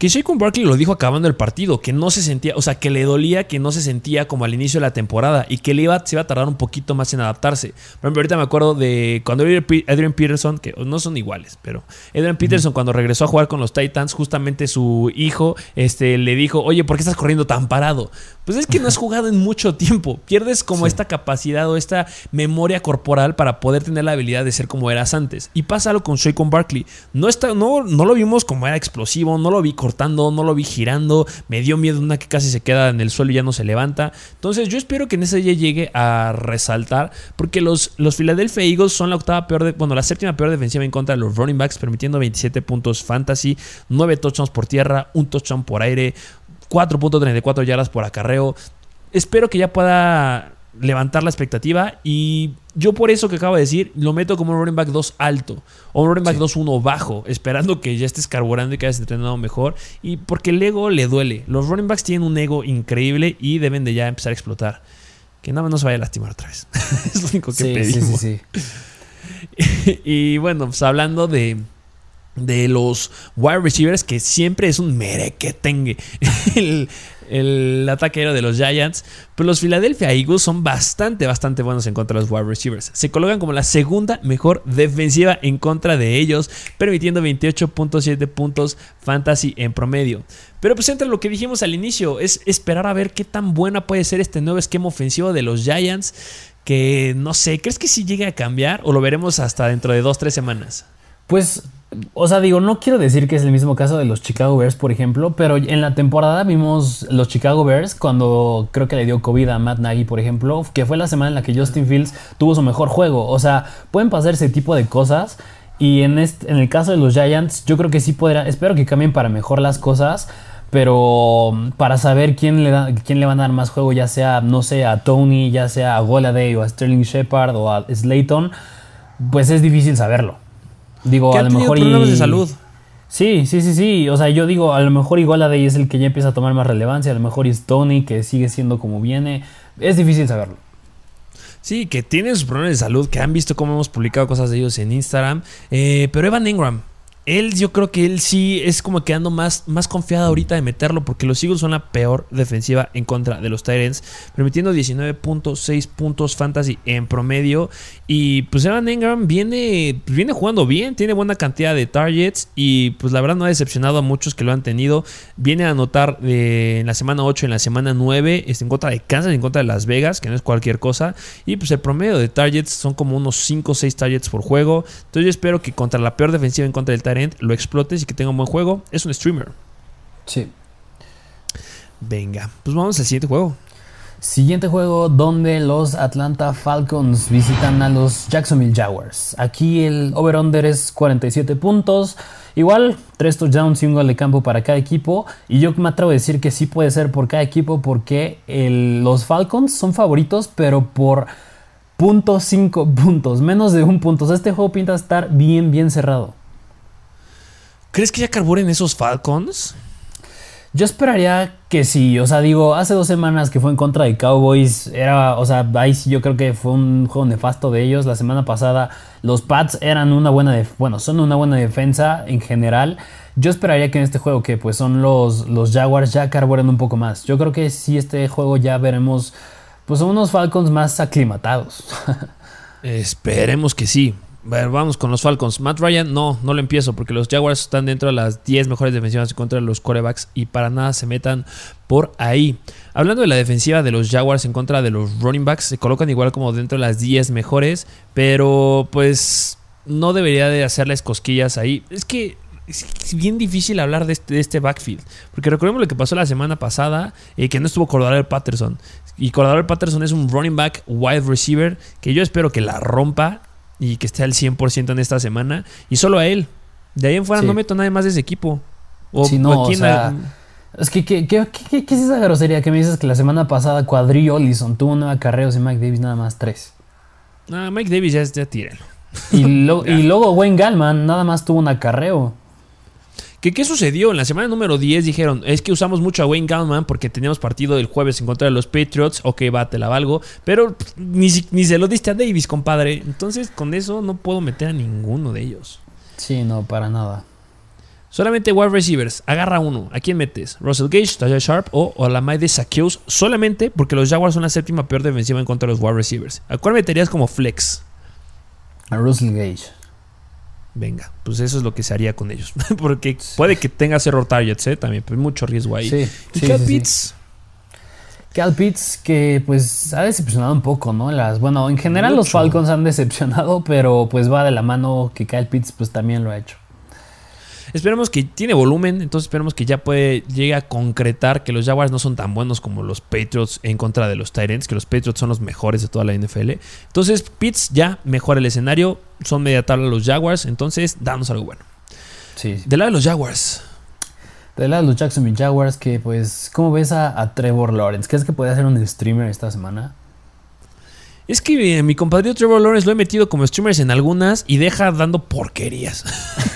que Shaquan Barkley lo dijo acabando el partido, que no se sentía, o sea, que le dolía que no se sentía como al inicio de la temporada y que le iba, se iba a tardar un poquito más en adaptarse. Por ejemplo, ahorita me acuerdo de cuando Adrian Peterson, que no son iguales, pero Adrian Peterson cuando regresó a jugar con los Titans, justamente su hijo este, le dijo, oye, ¿por qué estás corriendo tan parado? Pues es que no has jugado en mucho tiempo. Pierdes como esta capacidad o esta memoria corporal para poder tener la habilidad de ser como eras antes. Y pasa algo con Shaquan Barkley. No, está, no, no lo vimos como era explosivo, no lo vi no lo vi girando, me dio miedo una que casi se queda en el suelo y ya no se levanta. Entonces yo espero que en ese día llegue a resaltar, porque los, los Philadelphia Eagles son la octava peor, bueno, la séptima peor defensiva en contra de los running backs, permitiendo 27 puntos fantasy, 9 touchdowns por tierra, un touchdown por aire, 4.34 yardas por acarreo. Espero que ya pueda levantar la expectativa y yo por eso que acabo de decir, lo meto como un running back 2 alto o un running back 2-1 bajo, esperando que ya estés carburando y que hayas entrenado mejor y porque el ego le duele. Los running backs tienen un ego increíble y deben de ya empezar a explotar. Que nada más no se vaya a lastimar otra vez. es lo único que pedimos. Sí, sí, y bueno, pues hablando de de los wide receivers que siempre es un merequetengue el, el ataque aéreo de los Giants, pero los Philadelphia Eagles son bastante, bastante buenos en contra de los wide receivers. Se colocan como la segunda mejor defensiva en contra de ellos, permitiendo 28.7 puntos fantasy en promedio. Pero pues entre lo que dijimos al inicio, es esperar a ver qué tan buena puede ser este nuevo esquema ofensivo de los Giants, que no sé, ¿crees que si llegue a cambiar o lo veremos hasta dentro de 2-3 semanas? Pues o sea, digo, no quiero decir que es el mismo caso de los Chicago Bears, por ejemplo, pero en la temporada vimos los Chicago Bears cuando creo que le dio COVID a Matt Nagy, por ejemplo, que fue la semana en la que Justin Fields tuvo su mejor juego. O sea, pueden pasar ese tipo de cosas. Y en, este, en el caso de los Giants, yo creo que sí podrá, espero que cambien para mejor las cosas. Pero para saber quién le, da, quién le van a dar más juego, ya sea, no sé, a Tony, ya sea a Goladay o a Sterling Shepard o a Slayton, pues es difícil saberlo. Digo, a lo mejor problemas de salud. Sí, sí, sí, sí. O sea, yo digo, a lo mejor igual ahí es el que ya empieza a tomar más relevancia. A lo mejor es Tony, que sigue siendo como viene. Es difícil saberlo. Sí, que tiene sus problemas de salud, que han visto cómo hemos publicado cosas de ellos en Instagram. Eh, pero Evan Ingram, él, yo creo que él sí es como quedando más, más confiado ahorita de meterlo porque los Eagles son la peor defensiva en contra de los Tyrants, permitiendo 19.6 puntos fantasy en promedio. Y pues Evan Ingram viene, pues, viene jugando bien, tiene buena cantidad de targets y pues la verdad no ha decepcionado a muchos que lo han tenido. Viene a anotar en la semana 8, en la semana 9, está en contra de Kansas, en contra de Las Vegas, que no es cualquier cosa. Y pues el promedio de targets son como unos 5 o 6 targets por juego. Entonces yo espero que contra la peor defensiva en contra del lo explotes y que tenga un buen juego. Es un streamer. Sí. Venga, pues vamos al siguiente juego. Siguiente juego donde los Atlanta Falcons visitan a los Jacksonville Jaguars. Aquí el over-under es 47 puntos. Igual, 3 touchdowns y un gol de campo para cada equipo. Y yo me atrevo a decir que sí puede ser por cada equipo porque los Falcons son favoritos, pero por punto cinco puntos, menos de un punto. O sea, este juego pinta estar bien, bien cerrado. ¿Crees que ya carburen esos Falcons? Yo esperaría que sí, o sea, digo, hace dos semanas que fue en contra de Cowboys, era, o sea, ahí sí yo creo que fue un juego nefasto de ellos. La semana pasada los Pats eran una buena, bueno, son una buena defensa en general. Yo esperaría que en este juego, que pues son los, los Jaguars, ya carburen un poco más. Yo creo que sí, este juego ya veremos, pues unos Falcons más aclimatados. Esperemos que sí vamos con los Falcons. Matt Ryan, no, no lo empiezo porque los Jaguars están dentro de las 10 mejores defensivas contra los corebacks y para nada se metan por ahí. Hablando de la defensiva de los Jaguars en contra de los running backs, se colocan igual como dentro de las 10 mejores, pero pues no debería de hacerles cosquillas ahí. Es que es bien difícil hablar de este, este backfield. Porque recordemos lo que pasó la semana pasada, eh, que no estuvo Cordero Patterson. Y Cordero Patterson es un running back wide receiver que yo espero que la rompa y que esté al 100% en esta semana. Y solo a él. De ahí en fuera no meto nada más de ese equipo. O, no, o sea, Es que, ¿qué, qué, es esa grosería que me dices que la semana pasada Cuadrillo Ollison tuvo nueve acarreos y Mike Davis nada más tres? Ah, Mike Davis ya, ya tírenlo. Y, y luego Wayne Gallman nada más tuvo un acarreo. ¿Qué, sucedió? En la semana número 10 dijeron, es que usamos mucho a Wayne Gallman porque teníamos partido el jueves en contra de los Patriots. Ok, va, te la valgo. Pero ni, ni se lo diste a Davis, compadre. Entonces, con eso no puedo meter a ninguno de ellos. Sí, no, para nada. Solamente wide receivers. Agarra uno. ¿A quién metes? ¿Russell Gage, Tajay Sharp o, o la de Saqueos? Solamente porque los Jaguars son la séptima peor defensiva en contra de los wide receivers. ¿A cuál meterías como flex? A Russell Gage. Venga, pues eso es lo que se haría con ellos. Porque puede que tengas error targets, ¿eh? También, pues mucho riesgo ahí. Sí, y Cal Pitts. Cal Pitts que pues ha decepcionado un poco, ¿no? Las, bueno, en general los Falcons han decepcionado, pero pues va de la mano que Cal Pitts pues también lo ha hecho. Esperemos que tiene volumen, entonces esperemos que ya puede llegue a concretar que los Jaguars no son tan buenos como los Patriots en contra de los Tyrants, que los Patriots son los mejores de toda la NFL. Entonces, Pitts ya mejora el escenario, son media tabla los Jaguars, entonces danos algo bueno. Sí. Del lado de los Jaguars. Del lado de los Jacksonville Jaguars, que pues, ¿cómo ves a, a Trevor Lawrence? ¿Crees que puede hacer un streamer esta semana? Es que eh, mi compadre Trevor Lawrence lo he metido como streamers en algunas y deja dando porquerías.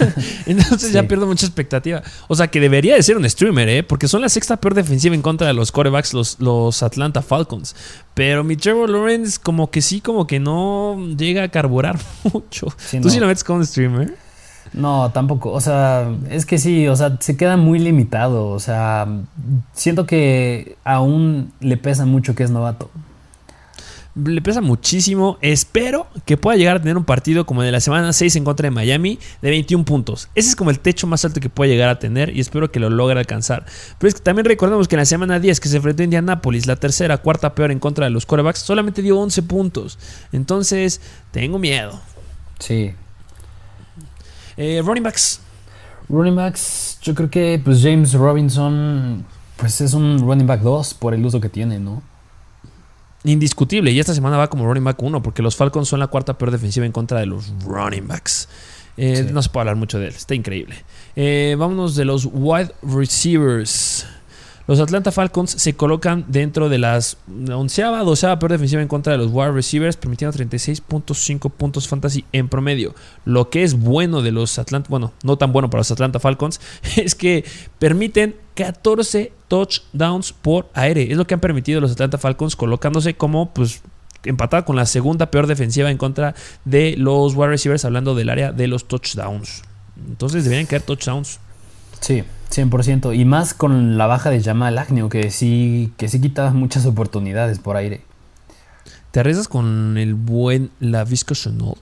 Entonces ya pierdo mucha expectativa. O sea, que debería de ser un streamer, ¿eh? Porque son la sexta peor defensiva en contra de los corebacks, los, los Atlanta Falcons. Pero mi Trevor Lawrence como que sí, como que no llega a carburar mucho. ¿Tú sí lo metes como streamer? No, tampoco. O sea, es que sí, o sea, se queda muy limitado. O sea, siento que aún le pesa mucho que es novato le pesa muchísimo. Espero que pueda llegar a tener un partido como el de la semana 6 en contra de Miami de 21 puntos. Ese es como el techo más alto que puede llegar a tener y espero que lo logre alcanzar. Pero es que también recordemos que en la semana 10 que se enfrentó a Indianapolis, la tercera, cuarta peor en contra de los quarterbacks, solamente dio 11 puntos. Entonces, tengo miedo. Sí. Eh, running backs. Running backs, yo creo que pues James Robinson pues es un running back 2 por el uso que tiene, ¿no? Indiscutible. Y esta semana va como running back 1, porque los Falcons son la cuarta peor defensiva en contra de los running backs. Eh, no se puede hablar mucho de él, está increíble. Eh, vámonos de los wide receivers. Los Atlanta Falcons se colocan dentro de las onceava, doceava peor defensiva en contra de los wide receivers, permitiendo 36.5 puntos fantasy en promedio. Lo que es bueno de los Atlanta, bueno, no tan bueno para los Atlanta Falcons, es que permiten 14 touchdowns por aire. Es lo que han permitido los Atlanta Falcons colocándose como pues empatada con la segunda peor defensiva en contra de los wide receivers hablando del área de los touchdowns. Entonces deberían caer touchdowns. Sí, 100%. Y más con la baja de Jamal Agnew, que sí, que sí quitaba muchas oportunidades por aire. ¿Te arriesgas con el buen Lavisco Chenault?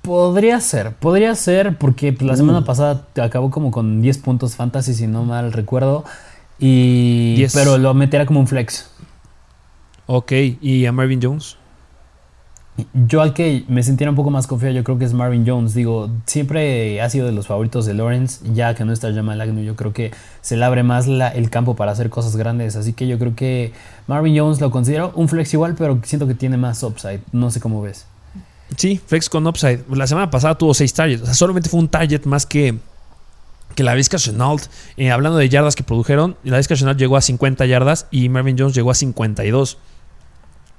Podría ser, podría ser, porque la semana uh. pasada acabó como con 10 puntos fantasy, si no mal recuerdo. Y. Pero lo meterá como un flex. Ok, ¿y a Marvin Jones? Yo al que me sintiera un poco más confiado, yo creo que es Marvin Jones. Digo, siempre ha sido de los favoritos de Lawrence, ya que no está Jamal Agnew. Yo creo que se le abre más el campo para hacer cosas grandes. Así que yo creo que Marvin Jones lo considero un flex igual, pero siento que tiene más upside. No sé cómo ves. Sí, flex con upside. La semana pasada tuvo 6 targets. O sea, solamente fue un target más que, que la Vizca Chenault. Eh, hablando de yardas que produjeron, la Vizca Chenault llegó a 50 yardas y Marvin Jones llegó a 52.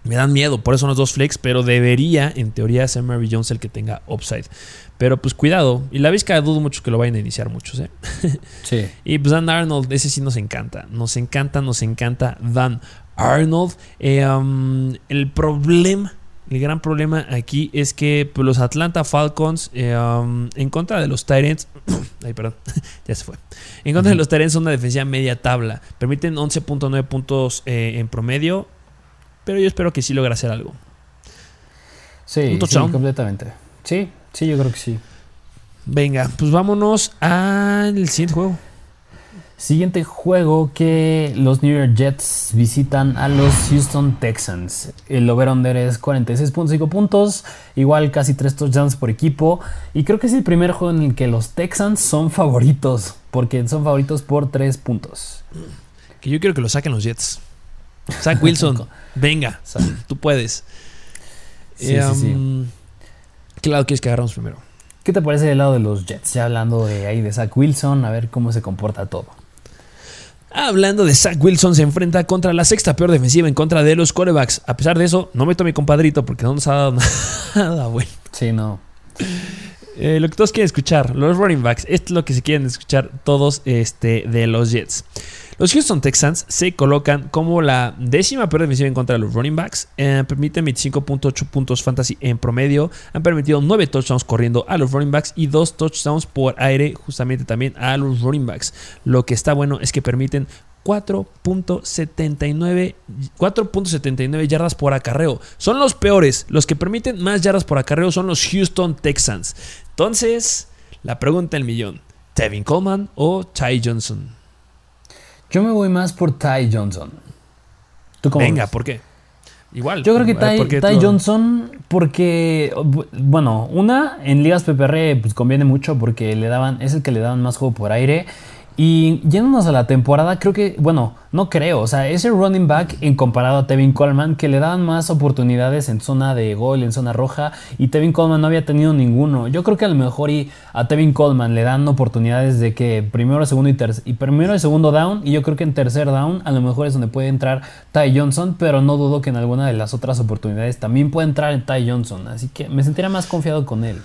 Me dan miedo, por eso son los dos flex, pero debería, en teoría, ser Mary Jones el que tenga upside. Pero pues cuidado. Y la Vizca dudo mucho que lo vayan a iniciar muchos, ¿eh? Sí. y pues Dan Arnold, ese sí nos encanta. Nos encanta, nos encanta Dan Arnold. Eh, um, el problema, el gran problema aquí es que pues, los Atlanta Falcons, eh, um, en contra de los Tyrants, ay, perdón, ya se fue. En contra de los Tyrants son una defensiva media tabla. Permiten 11.9 puntos eh, en promedio. Pero yo espero que sí logre hacer algo. Sí, sí, completamente. Sí, sí, yo creo que sí. Venga, pues vámonos al siguiente juego. Siguiente juego que los New York Jets visitan a los Houston Texans. El over-under es 46.5 puntos, igual casi 3 touchdowns por equipo. Y creo que es el primer juego en el que los Texans son favoritos, porque son favoritos por 3 puntos. Que yo quiero que lo saquen los Jets. Zach Wilson, venga, tú puedes. Sí, sí, sí. Um, ¿Qué lado quieres que agarramos primero? ¿Qué te parece del lado de los Jets? Ya hablando de ahí de Zach Wilson, a ver cómo se comporta todo. Hablando de Zach Wilson, se enfrenta contra la sexta peor defensiva en contra de los corebacks. A pesar de eso, no meto a mi compadrito porque no nos ha dado nada bueno. Sí, no. Eh, lo que todos quieren escuchar, los running backs, esto es lo que se quieren escuchar todos este, de los Jets. Los Houston Texans se colocan como la décima peor defensiva en contra de los running backs. Eh, permiten 25.8 puntos fantasy en promedio. Han permitido 9 touchdowns corriendo a los running backs y 2 touchdowns por aire justamente también a los running backs. Lo que está bueno es que permiten 4.79 yardas por acarreo. Son los peores. Los que permiten más yardas por acarreo son los Houston Texans. Entonces, la pregunta del millón. ¿Tevin Coleman o Ty Johnson? Yo me voy más por Ty Johnson. ¿Tú cómo Venga, ¿por qué? Igual. Yo creo que Ty, Johnson, porque, bueno, una, en ligas PPR pues conviene mucho porque le daban, es el que le daban más juego por aire. Y yéndonos a la temporada, creo que, bueno, no creo, o sea, ese running back en comparado a Tevin Coleman, que le daban más oportunidades en zona de gol, en zona roja, y Tevin Coleman no había tenido ninguno. Yo creo que a lo mejor y a Tevin Coleman le dan oportunidades de que primero, segundo y, y primero y segundo down, y yo creo que en tercer down a lo mejor es donde puede entrar Ty Johnson, pero no dudo que en alguna de las otras oportunidades también puede entrar en Ty Johnson, así que me sentiría más confiado con él.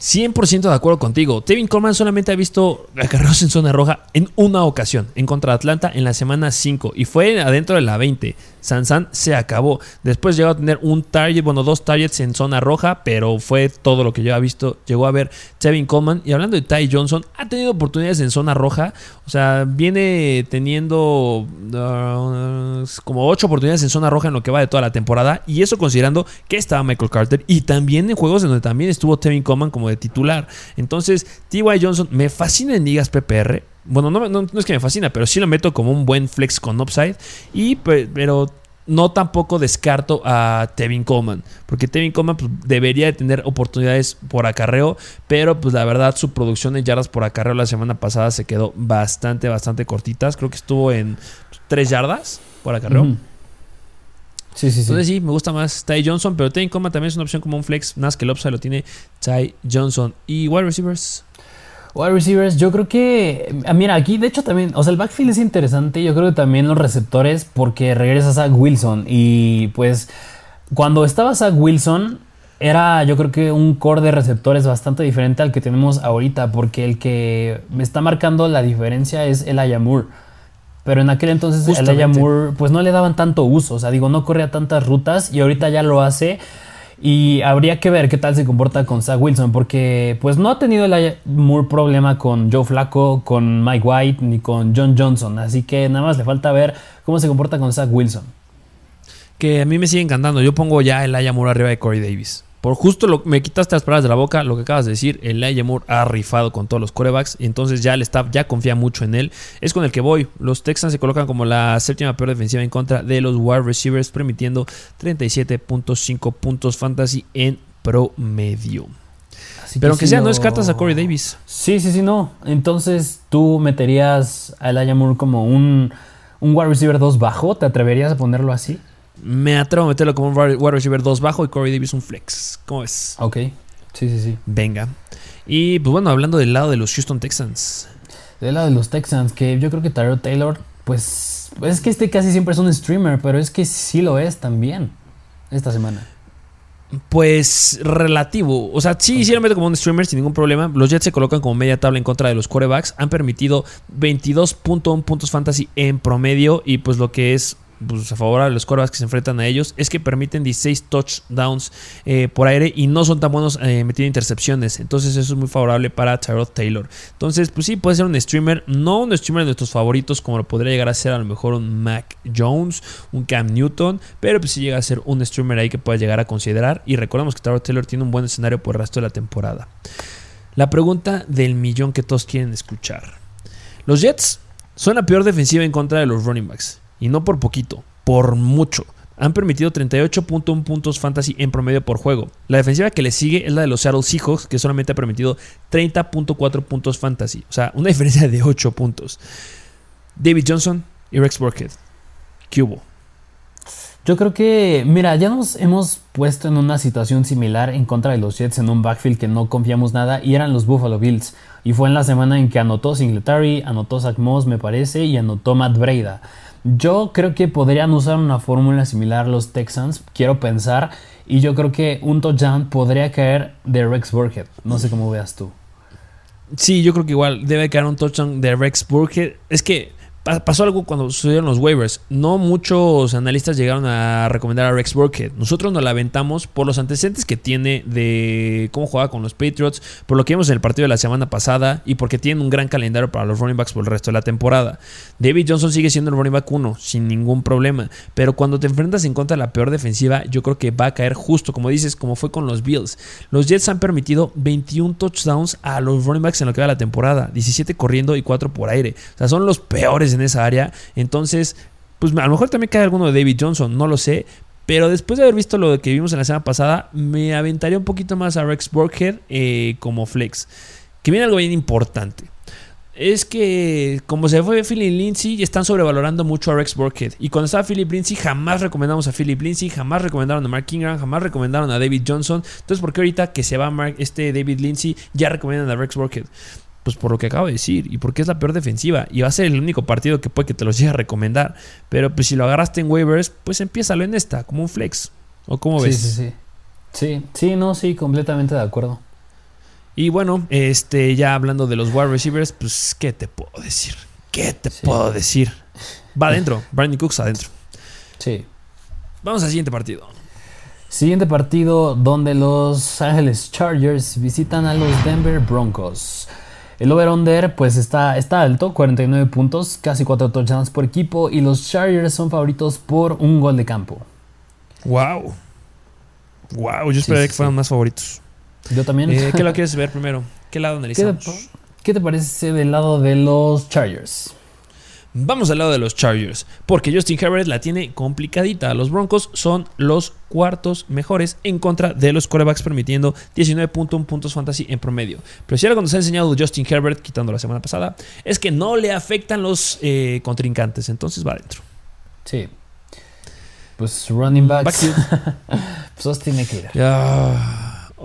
100% de acuerdo contigo. Tevin Coleman solamente ha visto acarreos en zona roja en una ocasión, en contra de Atlanta en la semana 5 y fue adentro de la 20. Sansan se acabó. Después llegó a tener un target, bueno, dos targets en zona roja, pero fue todo lo que yo había visto. Llegó a ver Tevin Coleman. Y hablando de Ty Johnson, ha tenido oportunidades en zona roja. O sea, viene teniendo uh, como ocho oportunidades en zona roja en lo que va de toda la temporada. Y eso considerando que estaba Michael Carter y también en juegos donde también estuvo Tevin Coleman como de titular. Entonces, Ty Johnson me fascina en ligas PPR. Bueno, no, es que me fascina, pero sí lo meto como un buen flex con upside. Y, pero no tampoco descarto a Tevin Coleman, porque Tevin Coleman pues, debería de tener oportunidades por acarreo, pero pues la verdad su producción de yardas por acarreo la semana pasada se quedó bastante, bastante cortitas. Creo que estuvo en 3 yardas por acarreo. Sí, sí. Entonces sí, me gusta más Ty Johnson, pero Tevin Coleman también es una opción como un flex, más que upside lo tiene Ty Johnson. ¿Y wide receivers? Wide receivers, yo creo que. Ah, mira, aquí de hecho también. O sea, el backfield es interesante. Yo creo que también los receptores, porque regresa Zach Wilson. Y pues, cuando estaba Zach Wilson, era yo creo que un core de receptores bastante diferente al que tenemos ahorita. Porque el que me está marcando la diferencia es el Moore. Pero en aquel entonces el Moore, pues no le daban tanto uso. O sea, digo, no corría tantas rutas y ahorita ya lo hace. Y habría que ver qué tal se comporta con Zach Wilson, porque pues no ha tenido el Moore problema con Joe Flacco, con Mike White, ni con John Johnson. Así que nada más le falta ver cómo se comporta con Zach Wilson. Que a mí me sigue encantando. Yo pongo ya el Moore arriba de Corey Davis. Por justo lo, me quitaste las palabras de la boca, lo que acabas de decir, el Moore ha rifado con todos los corebacks, y entonces ya el staff ya confía mucho en él. Es con el que voy. Los Texans se colocan como la séptima peor defensiva en contra de los wide receivers, permitiendo 37.5 puntos fantasy en promedio. Pero aunque sea, no descartas a Corey Davis. Sí, sí, sí, no. Entonces tú meterías a Elijah Moore como un, un wide receiver 2 bajo. ¿Te atreverías a ponerlo así? Me atrevo a meterlo como un wide receiver 2 bajo y Corey Davis un flex. ¿Cómo ves? Ok. Sí, sí, sí. Venga. Y pues bueno, hablando del lado de los Houston Texans. Del lado de los Texans, que yo creo que Tyrell Taylor Pues, pues es que este casi siempre es un streamer, pero es que sí lo es también esta semana. Pues relativo. O sea, sí, sí lo meto como un streamer sin ningún problema. Los Jets se colocan como media tabla en contra de los quarterbacks. Han permitido 22.1 puntos fantasy en promedio. Y pues lo que es pues, a favor de los corebacks que se enfrentan a ellos es que permiten 16 touchdowns eh, por aire y no son tan buenos eh, metiendo intercepciones. Entonces eso es muy favorable para Tyrod Taylor. Entonces, pues sí, puede ser un streamer, no un streamer de nuestros favoritos como lo podría llegar a ser a lo mejor un Mac Jones, un Cam Newton, pero pues sí llega a ser un streamer ahí que puede llegar a considerar. Y recordemos que Tyrod Taylor tiene un buen escenario por el resto de la temporada. La pregunta del millón que todos quieren escuchar. Los Jets son la peor defensiva en contra de los running backs. Y no por poquito, por mucho. Han permitido 38.1 puntos fantasy en promedio por juego. La defensiva que le sigue es la de los Seattle Seahawks, que solamente ha permitido 30.4 puntos fantasy. O sea, una diferencia de 8 puntos. David Johnson y Rex Burkhead. ¿Qué hubo? Yo creo que, mira, ya nos hemos puesto en una situación similar en contra de los Jets en un backfield que no confiamos nada y eran los Buffalo Bills. Y fue en la semana en que anotó Singletary, anotó Zach Moss, me parece, y anotó Matt Breida. Yo creo que podrían usar una fórmula similar los Texans, quiero pensar, y yo creo que un touchdown podría caer de Rex Burkhead. No sé cómo veas tú. Sí, yo creo que igual debe caer un touchdown de Rex Burkhead. Es que pasó algo cuando sucedieron los waivers. No muchos analistas llegaron a recomendar a Rex Burkhead. Nosotros nos la aventamos por los antecedentes que tiene de cómo juega con los Patriots, por lo que vimos en el partido de la semana pasada y porque tiene un gran calendario para los running backs por el resto de la temporada. David Johnson sigue siendo el running back 1 sin ningún problema, pero cuando te enfrentas en contra de la peor defensiva, yo creo que va a caer justo, como dices, como fue con los Bills. Los Jets han permitido 21 touchdowns a los running backs en lo que va la temporada, 17 corriendo y 4 por aire. O sea, son los peores en esa área. Entonces, pues a lo mejor también cae alguno de David Johnson, no lo sé. Pero después de haber visto lo que vimos en la semana pasada, me aventaría un poquito más a Rex Burkhead eh, como flex. Que viene algo bien importante. Es que como se fue Philip Lindsay, están sobrevalorando mucho a Rex Burkhead. Y cuando estaba Philip Lindsay, jamás recomendamos a Philip Lindsay, jamás recomendaron a Mark Ingram, jamás recomendaron a David Johnson. Entonces, ¿por qué ahorita que se va Mark, este David Lindsay ya recomiendan a Rex Burkhead? Pues por lo que acabo de decir y porque es la peor defensiva y va a ser el único partido que puede que te los llegue a recomendar. Pero pues si lo agarraste en waivers, pues empiézalo en esta, como un flex. ¿O cómo ves? Sí, sí, sí. Sí, sí, no, sí, completamente de acuerdo. Y bueno, este, ya hablando de los wide receivers, pues, ¿qué te puedo decir? ¿Qué te puedo decir? Va adentro, Brandon Cooks adentro. Sí. Vamos al siguiente partido. Siguiente partido donde los Ángeles Chargers visitan a los Denver Broncos. El over-under pues está, está alto, 49 puntos, casi 4 touchdowns por equipo y los Chargers son favoritos por un gol de campo. Wow. Wow, yo esperaría que fueran más favoritos. Yo también. Eh, ¿Qué lo quieres ver primero? ¿Qué lado analizamos? ¿Qué ¿Qué te parece del lado de los Chargers? Vamos al lado de los Chargers, porque Justin Herbert la tiene complicadita. Los Broncos son los cuartos mejores en contra de los quarterbacks, permitiendo 19.1 puntos fantasy en promedio. Pero si algo nos ha enseñado Justin Herbert, quitando la semana pasada, es que no le afectan los eh, contrincantes. Entonces va adentro. Sí. Pues running backs. pues tiene que ir.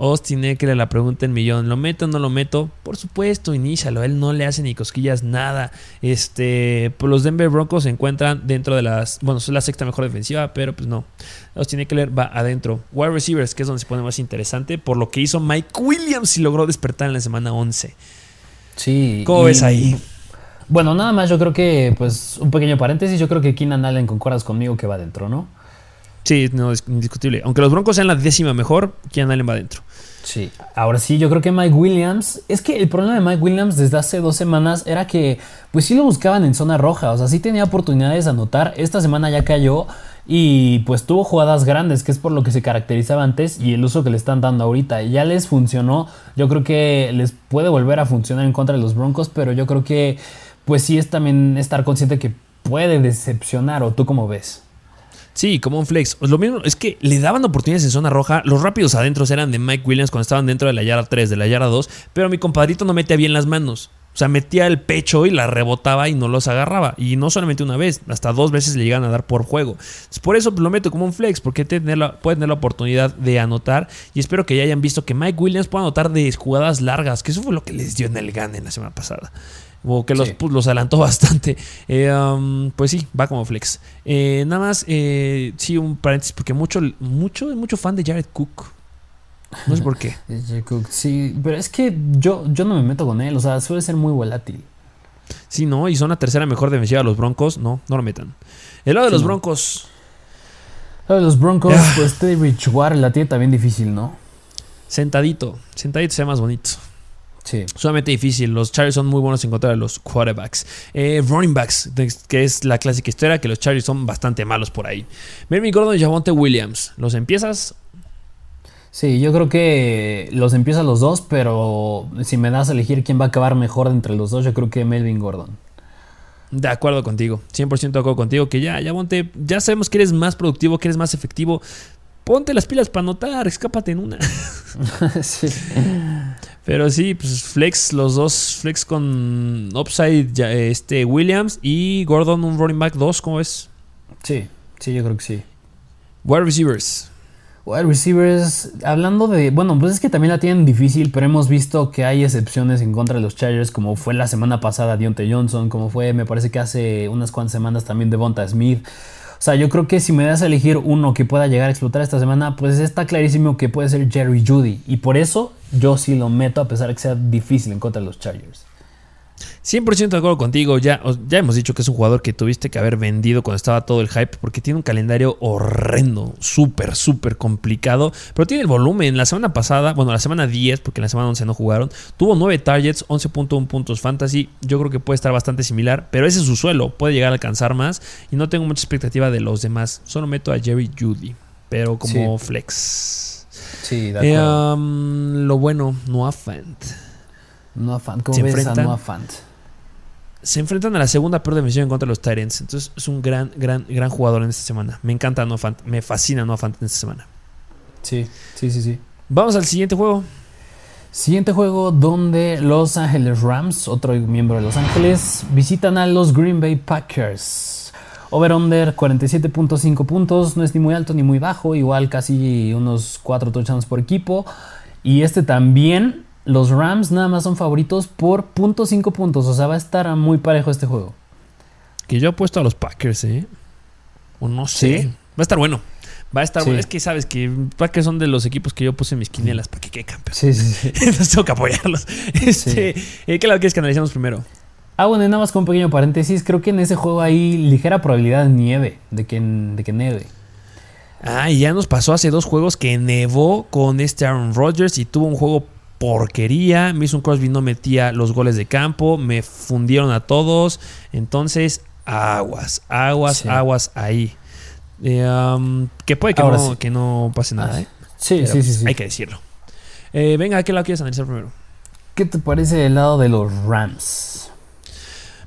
Austin Eckler la pregunta en millón, ¿lo meto o no lo meto? Por supuesto, inícialo, él no le hace ni cosquillas nada. Este, pues los Denver Broncos se encuentran dentro de las, bueno, es la sexta mejor defensiva, pero pues no. Austin Eckler va adentro. Wide receivers, que es donde se pone más interesante, por lo que hizo Mike Williams y logró despertar en la semana 11. Sí. ¿Cómo ves ahí? Bueno, nada más yo creo que, pues, un pequeño paréntesis, yo creo que Keenan Allen concuerdas conmigo que va adentro, ¿no? Sí, no, es indiscutible. Aunque los Broncos sean la décima mejor, Keenan Allen va adentro. Sí, ahora sí, yo creo que Mike Williams, es que el problema de Mike Williams desde hace dos semanas era que, pues sí lo buscaban en zona roja, o sea, sí tenía oportunidades de anotar, esta semana ya cayó y pues tuvo jugadas grandes, que es por lo que se caracterizaba antes y el uso que le están dando ahorita. Ya les funcionó, yo creo que les puede volver a funcionar en contra de los Broncos, pero yo creo que, pues sí es también estar consciente que puede decepcionar, o tú cómo ves. Sí, como un flex. Lo mismo es que le daban oportunidades en zona roja. Los rápidos adentro eran de Mike Williams cuando estaban dentro de la yarda 3, de la yarda 2. Pero mi compadrito no metía bien las manos. O sea, metía el pecho y la rebotaba y no los agarraba. Y no solamente una vez, hasta dos veces le llegan a dar por juego. por eso lo meto como un flex, porque tener la, puede tener la oportunidad de anotar. Y espero que ya hayan visto que Mike Williams puede anotar de jugadas largas, que eso fue lo que les dio en el GAN en la semana pasada. O que los, los adelantó bastante. Eh, um, pues sí, va como flex. Eh, nada más, eh, sí, un paréntesis, porque mucho, mucho, mucho fan de Jared Cook. No sé por qué. sí, pero es que yo, yo no me meto con él, o sea, suele ser muy volátil. Sí, no, y son la tercera mejor defensiva de los Broncos, no, no lo metan. El lado de los Broncos. El lado de los Broncos, pues Teddy Bridgewater la tiene también difícil, ¿no? Sentadito, sentadito sea más bonito. Sí. Sumamente difícil. Los Chargers son muy buenos en contra de los quarterbacks. Eh, running backs, que es la clásica historia, que los Chargers son bastante malos por ahí. Melvin Gordon y Javonte Williams. ¿Los empiezas? Sí, yo creo que los empiezas los dos, pero si me das a elegir quién va a acabar mejor entre los dos, yo creo que Melvin Gordon. De acuerdo contigo, 100% de acuerdo contigo, que ya, ya, ya sabemos que eres más productivo, que eres más efectivo. Ponte las pilas para anotar, escápate en una. sí. Pero sí, pues flex, los dos flex con upside este Williams y Gordon un running back 2, ¿cómo ves? Sí, sí, yo creo que sí. Wide receivers. Wide receivers, hablando de, bueno, pues es que también la tienen difícil, pero hemos visto que hay excepciones en contra de los Chargers, como fue la semana pasada Dionte Johnson, como fue, me parece que hace unas cuantas semanas también Devonta Smith. O sea, yo creo que si me das a elegir uno que pueda llegar a explotar esta semana, pues está clarísimo que puede ser Jerry Judy. Y por eso yo sí lo meto a pesar de que sea difícil en contra de los Chargers. 100% de acuerdo contigo. Ya, ya hemos dicho que es un jugador que tuviste que haber vendido cuando estaba todo el hype porque tiene un calendario horrendo, súper, súper complicado. Pero tiene el volumen. La semana pasada, bueno, la semana 10, porque la semana 11 no jugaron, tuvo 9 targets, 11.1 puntos fantasy. Yo creo que puede estar bastante similar, pero ese es su suelo. Puede llegar a alcanzar más y no tengo mucha expectativa de los demás. Solo meto a Jerry Judy, pero como flex. Sí, de eh, acuerdo. lo bueno, Noah Fant. Noah Fant, ¿cómo ves a Noah Fant? se enfrentan a la segunda peor defensiva en contra de los Tyrants. Entonces es un gran, gran, gran jugador en esta semana. Me encanta Noah Fant. Me fascina Noah Fant en esta semana. Sí, sí, sí, sí. Vamos al siguiente juego. Siguiente juego donde Los Angeles Rams, otro miembro de Los Ángeles, visitan a los Green Bay Packers. Over-under 47.5 puntos, no es ni muy alto ni muy bajo, igual casi unos 4 touchdowns por equipo. Y este también los Rams nada más son favoritos por .5 puntos. O sea, va a estar muy parejo este juego. Que yo he puesto a los Packers, ¿eh? O no sé. Va a estar bueno. Va a estar bueno. Es que sabes que Packers son de los equipos que yo puse en mis quinielas para que quede campeón. Sí, sí, sí. Entonces tengo que apoyarlos. Este, eh, ¿Qué lado quieres que analicemos primero? Ah, bueno, y nada más con un pequeño paréntesis. Creo que en ese juego hay ligera probabilidad de nieve, de que, de que nieve. Ah, y ya nos pasó hace dos juegos que nevó con este Aaron Rodgers y tuvo un juego porquería. Mason Crosby no metía los goles de campo. Me fundieron a todos. Entonces, aguas, aguas, aguas ahí. Eh, um, que puede que no, que no, pase nada, ¿eh? Sí, sí, sí, Hay que decirlo. Eh, venga, ¿a qué lado quieres analizar primero? ¿Qué te parece el lado de los Rams?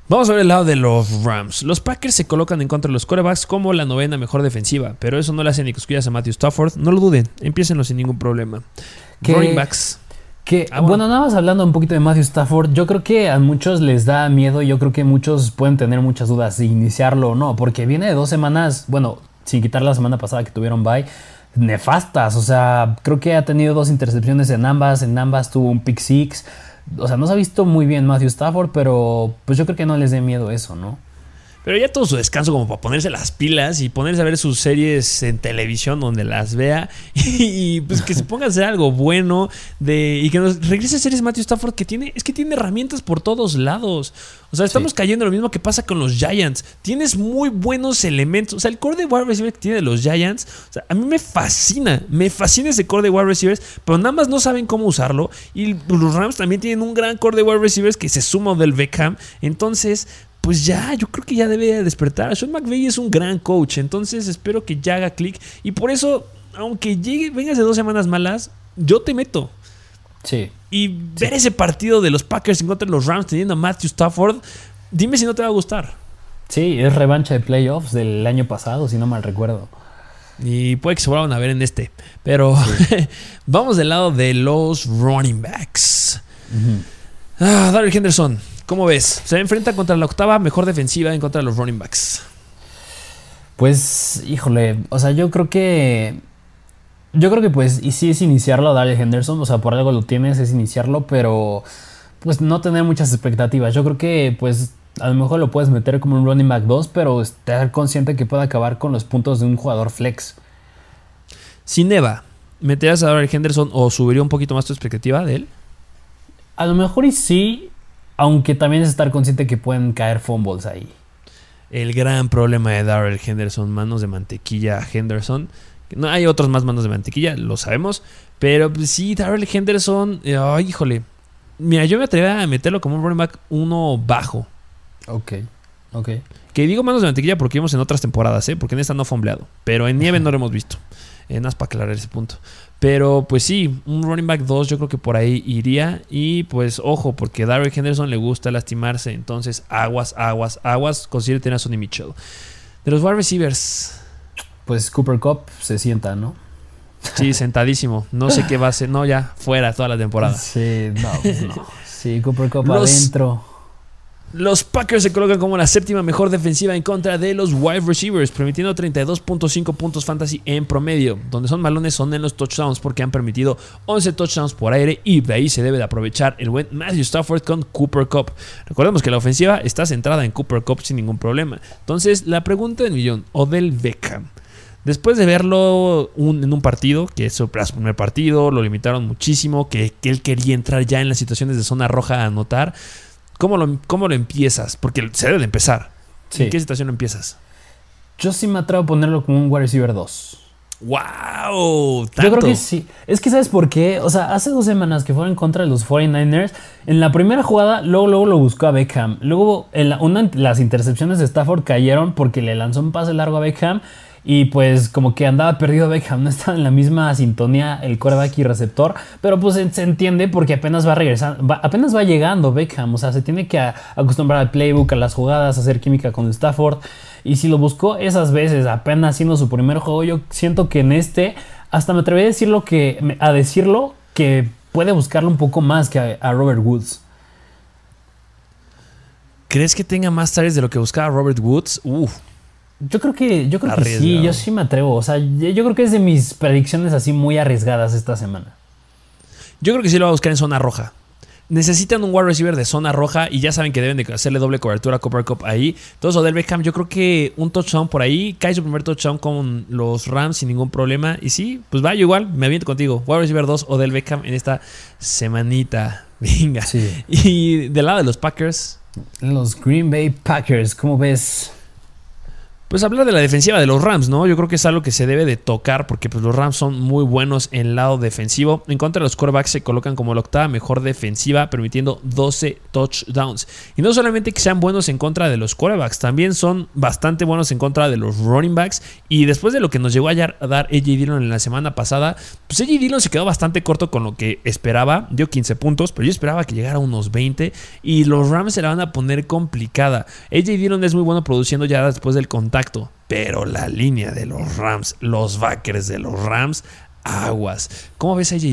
Vamos a ver el lado de los Rams. Los Packers se colocan en contra de los corebacks como la novena mejor defensiva, pero eso no le hace ni cosquillas a Matthew Stafford. No lo duden, empiecenlo sin ningún problema. Running backs. Que, ah, bueno. nada más hablando un poquito de Matthew Stafford, yo creo que a muchos les da miedo, yo creo que muchos pueden tener muchas dudas si iniciarlo o no, porque viene de dos semanas, bueno, sin quitar la semana pasada que tuvieron bye, nefastas, o sea, creo que ha tenido dos intercepciones en ambas, en ambas tuvo un pick six, o sea, no se ha visto muy bien Matthew Stafford, pero pues yo creo que no les dé miedo eso, ¿no? Pero ya todo su descanso como para ponerse las pilas y ponerse a ver sus series en televisión donde las vea y, pues que se ponga a hacer algo bueno de, y que nos regrese a series Matthew Stafford que tiene, es que tiene herramientas por todos lados. O sea, estamos cayendo en lo mismo que pasa con los Giants. Tienes muy buenos elementos. O sea, el core de wide receiver que tiene los Giants, o sea, a mí me fascina, me fascina ese core de wide receivers, pero nada más no saben cómo usarlo. Y los Rams también tienen un gran core de wide receivers que se suma del Beckham. Entonces, pues ya, yo creo que ya debe despertar. Sean McVay es un gran coach, entonces espero que ya haga clic. Y por eso, aunque llegue, vengas de dos semanas malas, yo te meto. Sí. Y ver ese partido de los Packers en contra de los Rams teniendo a Matthew Stafford, dime si no te va a gustar. Sí, es revancha de playoffs del año pasado, si no mal recuerdo. Y puede que se vuelvan a ver en este. Pero vamos del lado de los running backs. Ah, Daryl Henderson. ¿Cómo ves? Se enfrenta contra la octava mejor defensiva en contra de los running backs. Pues, híjole, o sea, yo creo que. Yo creo que, pues, y sí es iniciarlo a Daryl Henderson, o sea, por algo lo tienes, es iniciarlo, pero. pues no tener muchas expectativas. Yo creo que pues a lo mejor lo puedes meter como un running back 2, pero estar consciente que puede acabar con los puntos de un jugador flex. Si Neva, ¿meterías a Darrell Henderson o subiría un poquito más tu expectativa de él? A lo mejor y sí, aunque también es estar consciente que pueden caer fumbles ahí. El gran problema de Darrell Henderson, manos de mantequilla Henderson. No hay otros más manos de mantequilla, lo sabemos. Pero pues, sí, Darrell Henderson, híjole. Mira, yo me atrevería a meterlo como un running back uno bajo. Ok, ok. Que digo manos de mantequilla porque vimos en otras temporadas, ¿eh? Porque en esta no fue empleado. Pero en nieve no lo hemos visto. Eh, para aclarar ese punto. Pero pues sí, un running back 2 yo creo que por ahí iría. Y pues ojo, porque Darrell Henderson le gusta lastimarse. Entonces aguas, aguas, aguas. Consigue tener a Sonny Mitchell. De los wide receivers. Pues Cooper Cup se sienta, ¿no? Sí, sentadísimo. No sé qué va a ser. No, ya, fuera toda la temporada. Sí, no, pues no. Sí, Cooper Cup adentro. Los Packers se colocan como la séptima mejor defensiva en contra de los wide receivers, permitiendo 32.5 puntos fantasy en promedio. Donde son malones son en los touchdowns porque han permitido 11 touchdowns por aire y de ahí se debe de aprovechar el buen Matthew Stafford con Cooper Cup. Recordemos que la ofensiva está centrada en Cooper Cup sin ningún problema. Entonces, la pregunta del millón, Odell Beckham. Después de verlo en un partido, que es su primer partido, lo limitaron muchísimo, que, que él quería entrar ya en las situaciones de zona roja a anotar. ¿Cómo lo, cómo lo empiezas? Porque se debe de empezar. ¿En qué situación empiezas? Yo sí me atrevo a ponerlo como un wide receiver 2. ¡Wow! Yo creo que sí. Es que, ¿sabes por qué? O sea, hace dos semanas que fueron contra los 49ers, en la primera jugada, luego, luego lo buscó a Beckham. Luego, una, las intercepciones de Stafford cayeron porque le lanzó un pase largo a Beckham. Y pues como que andaba perdido Beckham, no estaba en la misma sintonía el coreback y receptor, pero pues se entiende porque apenas va regresando, apenas va llegando Beckham, o sea, se tiene que acostumbrar al playbook, a las jugadas, a hacer química con Stafford. Y si lo buscó esas veces, apenas haciendo su primer juego, yo siento que en este, hasta me atreví a decirlo que, a decirlo que puede buscarlo un poco más que a, Robert Woods. ¿Crees que tenga más tareas de lo que buscaba Robert Woods? Uf. Yo creo que, yo creo que sí, yo sí me atrevo. O sea, yo creo que es de mis predicciones así muy arriesgadas esta semana. Yo creo que sí lo va a buscar en zona roja. Necesitan un wide receiver de zona roja y ya saben que deben de hacerle doble cobertura a Cooper Cup ahí. Entonces, Odell Beckham, yo creo que un touchdown por ahí. Cae su primer touchdown con los Rams sin ningún problema. Y sí, pues va, yo igual, me aviento contigo. Wide receiver 2, Odell Beckham en esta semanita. Venga. Sí. Y del lado de los Packers. Los Green Bay Packers, ¿cómo ves? Pues hablar de la defensiva de los Rams, ¿no? Yo creo que es algo que se debe de tocar porque pues, los Rams son muy buenos en el lado defensivo. En contra de los quarterbacks se colocan como la octava mejor defensiva, permitiendo 12 touchdowns. Y no solamente que sean buenos en contra de los quarterbacks, también son bastante buenos en contra de los running backs. Y después de lo que nos llegó a dar AJ Dillon en la semana pasada, pues AJ Dillon se quedó bastante corto con lo que esperaba. Dio 15 puntos, pero yo esperaba que llegara a unos 20. Y los Rams se la van a poner complicada. AJ Dillon es muy bueno produciendo ya después del contacto pero la línea de los Rams, los backers de los Rams, aguas. ¿Cómo ves a J.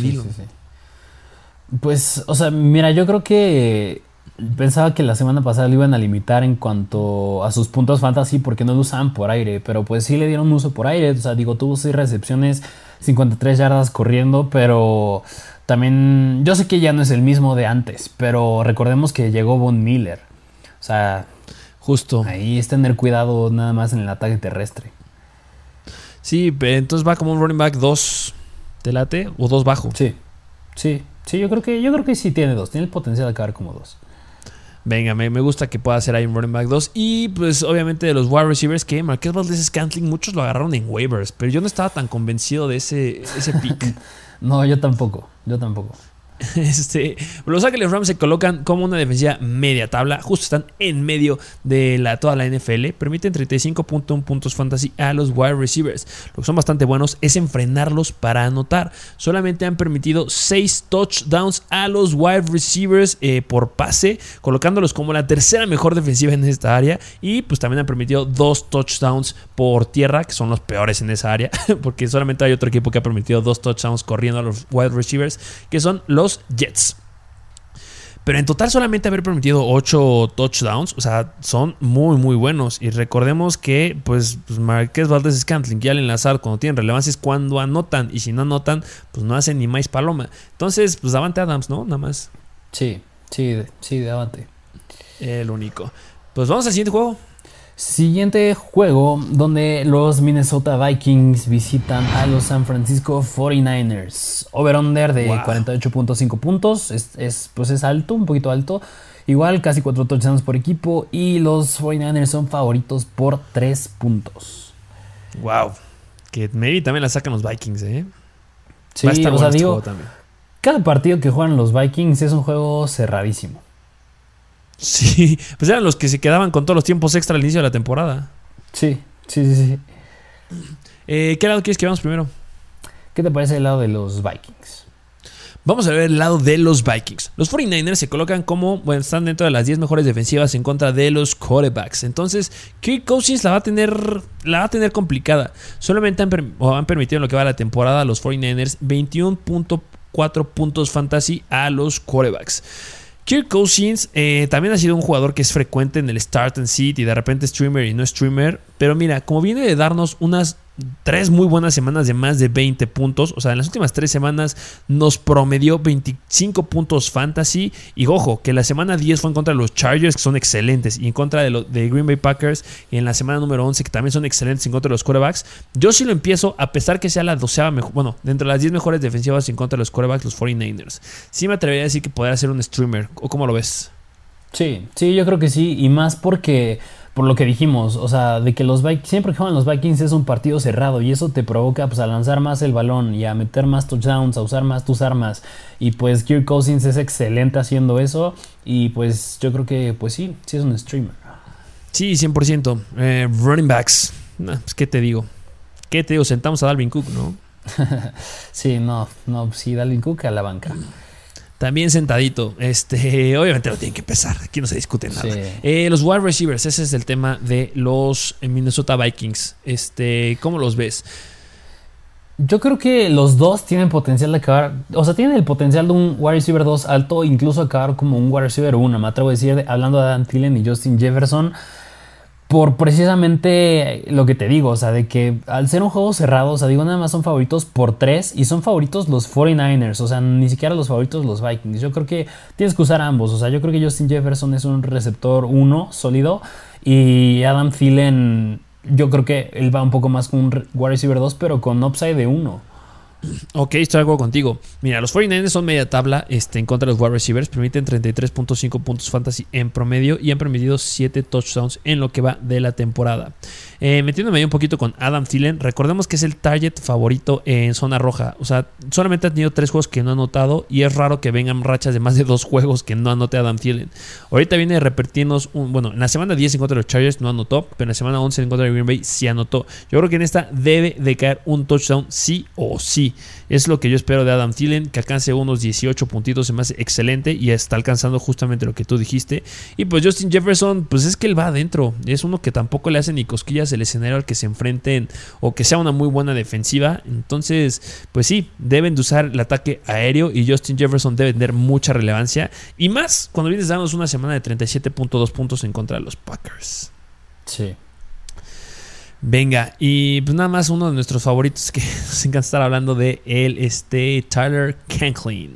Pues, o sea, mira, yo creo que pensaba que la semana pasada lo iban a limitar en cuanto a sus puntos fantasy porque no lo usaban por aire, pero pues sí le dieron uso por aire. O sea, digo, tuvo 6 recepciones, 53 yardas corriendo, pero también yo sé que ya no es el mismo de antes, pero recordemos que llegó Von Miller. O sea, Justo. Ahí es tener cuidado nada más en el ataque terrestre. Sí, entonces va como un running back 2 ¿Te late? ¿O dos bajo? Sí. Sí. Sí, yo creo que, yo creo que sí tiene dos. Tiene el potencial de acabar como dos. Venga, me, gusta que pueda ser ahí un running back 2. Y pues obviamente de los wide receivers que Marqués Valdez Scantling, muchos lo agarraron en waivers. Pero yo no estaba tan convencido de ese, ese pick. no, yo tampoco. Yo tampoco. Este, los Ángeles Rams se colocan como una defensiva media tabla, justo están en medio de toda la NFL, permiten 35.1 puntos fantasy a los wide receivers. Lo que son bastante buenos es enfrenarlos para anotar. Solamente han permitido 6 touchdowns a los wide receivers eh, por pase, colocándolos como la tercera mejor defensiva en esta área. Y pues también han permitido 2 touchdowns por tierra, que son los peores en esa área, porque solamente hay otro equipo que ha permitido 2 touchdowns corriendo a los wide receivers, que son los Jets. Pero en total solamente haber permitido 8 touchdowns, o sea, son muy, muy buenos. Y recordemos que, pues, pues Marqués Valdez Scantling y Allen Lazard, cuando tienen relevancia, es cuando anotan. Y si no anotan, pues no hacen ni más paloma. Entonces, pues Davante Adams, ¿no? Nada más. Sí, Sí, sí, de avante. El único. Pues vamos al siguiente juego. Siguiente juego donde los Minnesota Vikings visitan a los San Francisco 49ers. Over-under de 48.5 puntos. Es, pues es alto, un poquito alto. Igual casi 4 touchdowns por equipo. Y los 49ers son favoritos por 3 puntos. Wow. Que maybe también la sacan los Vikings, ¿eh? Sí, o sea, este digo, cada partido que juegan los Vikings es un juego cerradísimo. Sí, pues eran los que se quedaban con todos los tiempos extra al inicio de la temporada. Sí, sí, sí, sí. Eh, ¿Qué lado quieres que veamos primero? ¿Qué te parece el lado de los Vikings? Vamos a ver el lado de los Vikings. Los 49ers se colocan como, bueno, están dentro de las 10 mejores defensivas en contra de los quarterbacks. Entonces, Kirk Cousins la va a tener, la va a tener complicada. Solamente han, han permitido en lo que va la temporada a los 49ers 21.4 puntos fantasy a los quarterbacks. Kirk Cousins eh, también ha sido un jugador que es frecuente en el start and sit y de repente streamer y no streamer. Pero mira, como viene de darnos unas tres muy buenas semanas de más de 20 puntos. O sea, en las últimas tres semanas nos promedió 25 puntos fantasy. Y ojo, que la semana 10 fue en contra de los Chargers, que son excelentes, y en contra de, los de Green Bay Packers. Y en la semana número 11, que también son excelentes en contra de los quarterbacks. Yo sí lo empiezo, a pesar que sea la doceava mejor. Bueno, dentro de las 10 mejores defensivas en contra de los quarterbacks, los 49ers. Sí me atrevería a decir que podría ser un streamer. ¿O cómo lo ves? Sí, sí, yo creo que sí. Y más porque por lo que dijimos, o sea, de que los Vikings, siempre que juegan los Vikings es un partido cerrado y eso te provoca pues a lanzar más el balón y a meter más touchdowns, a usar más tus armas y pues Kirk Cousins es excelente haciendo eso y pues yo creo que pues sí, sí es un streamer. Sí, 100%. Eh, running backs, pues, ¿qué te digo? ¿Qué te digo? Sentamos a Dalvin Cook, ¿no? sí, no, no, sí, Dalvin Cook a la banca. También sentadito. Este, obviamente lo tienen que pesar. Aquí no se discute nada. Eh, los wide receivers, ese es el tema de los Minnesota Vikings. Este, ¿cómo los ves? Yo creo que los dos tienen potencial de acabar. O sea, tienen el potencial de un wide receiver 2 alto, incluso acabar como un wide receiver 1. Me atrevo a decir, hablando de Dan Thielen y Justin Jefferson por precisamente lo que te digo, o sea, de que al ser un juego cerrado, o sea, digo, nada más son favoritos por tres y son favoritos los 49ers, o sea, ni siquiera los favoritos los Vikings. Yo creo que tienes que usar ambos, o sea, yo creo que Justin Jefferson es un receptor uno sólido y Adam Thielen, yo creo que él va un poco más con un wide receiver 2, pero con upside de uno. Ok, estoy de acuerdo contigo. Mira, los 49ers son media tabla este, en contra de los wide receivers. Permiten 33.5 puntos fantasy en promedio y han permitido 7 touchdowns en lo que va de la temporada. Eh, metiéndome ahí un poquito con Adam Thielen, recordemos que es el target favorito en zona roja. O sea, solamente ha tenido 3 juegos que no ha anotado y es raro que vengan rachas de más de 2 juegos que no anote Adam Thielen. Ahorita viene repetirnos un. Bueno, en la semana 10 en contra de los Chargers no anotó, pero en la semana 11 en contra de Green Bay sí anotó. Yo creo que en esta debe de caer un touchdown sí o sí. Es lo que yo espero de Adam Thielen, que alcance unos 18 puntitos, se me hace excelente y está alcanzando justamente lo que tú dijiste. Y pues Justin Jefferson, pues es que él va adentro, es uno que tampoco le hace ni cosquillas el escenario al que se enfrenten o que sea una muy buena defensiva. Entonces, pues sí, deben de usar el ataque aéreo y Justin Jefferson debe tener mucha relevancia. Y más cuando vienes dándonos una semana de 37.2 puntos en contra de los Packers. Sí. Venga, y pues nada más uno de nuestros favoritos que nos encanta estar hablando de él, este Tyler Conklin.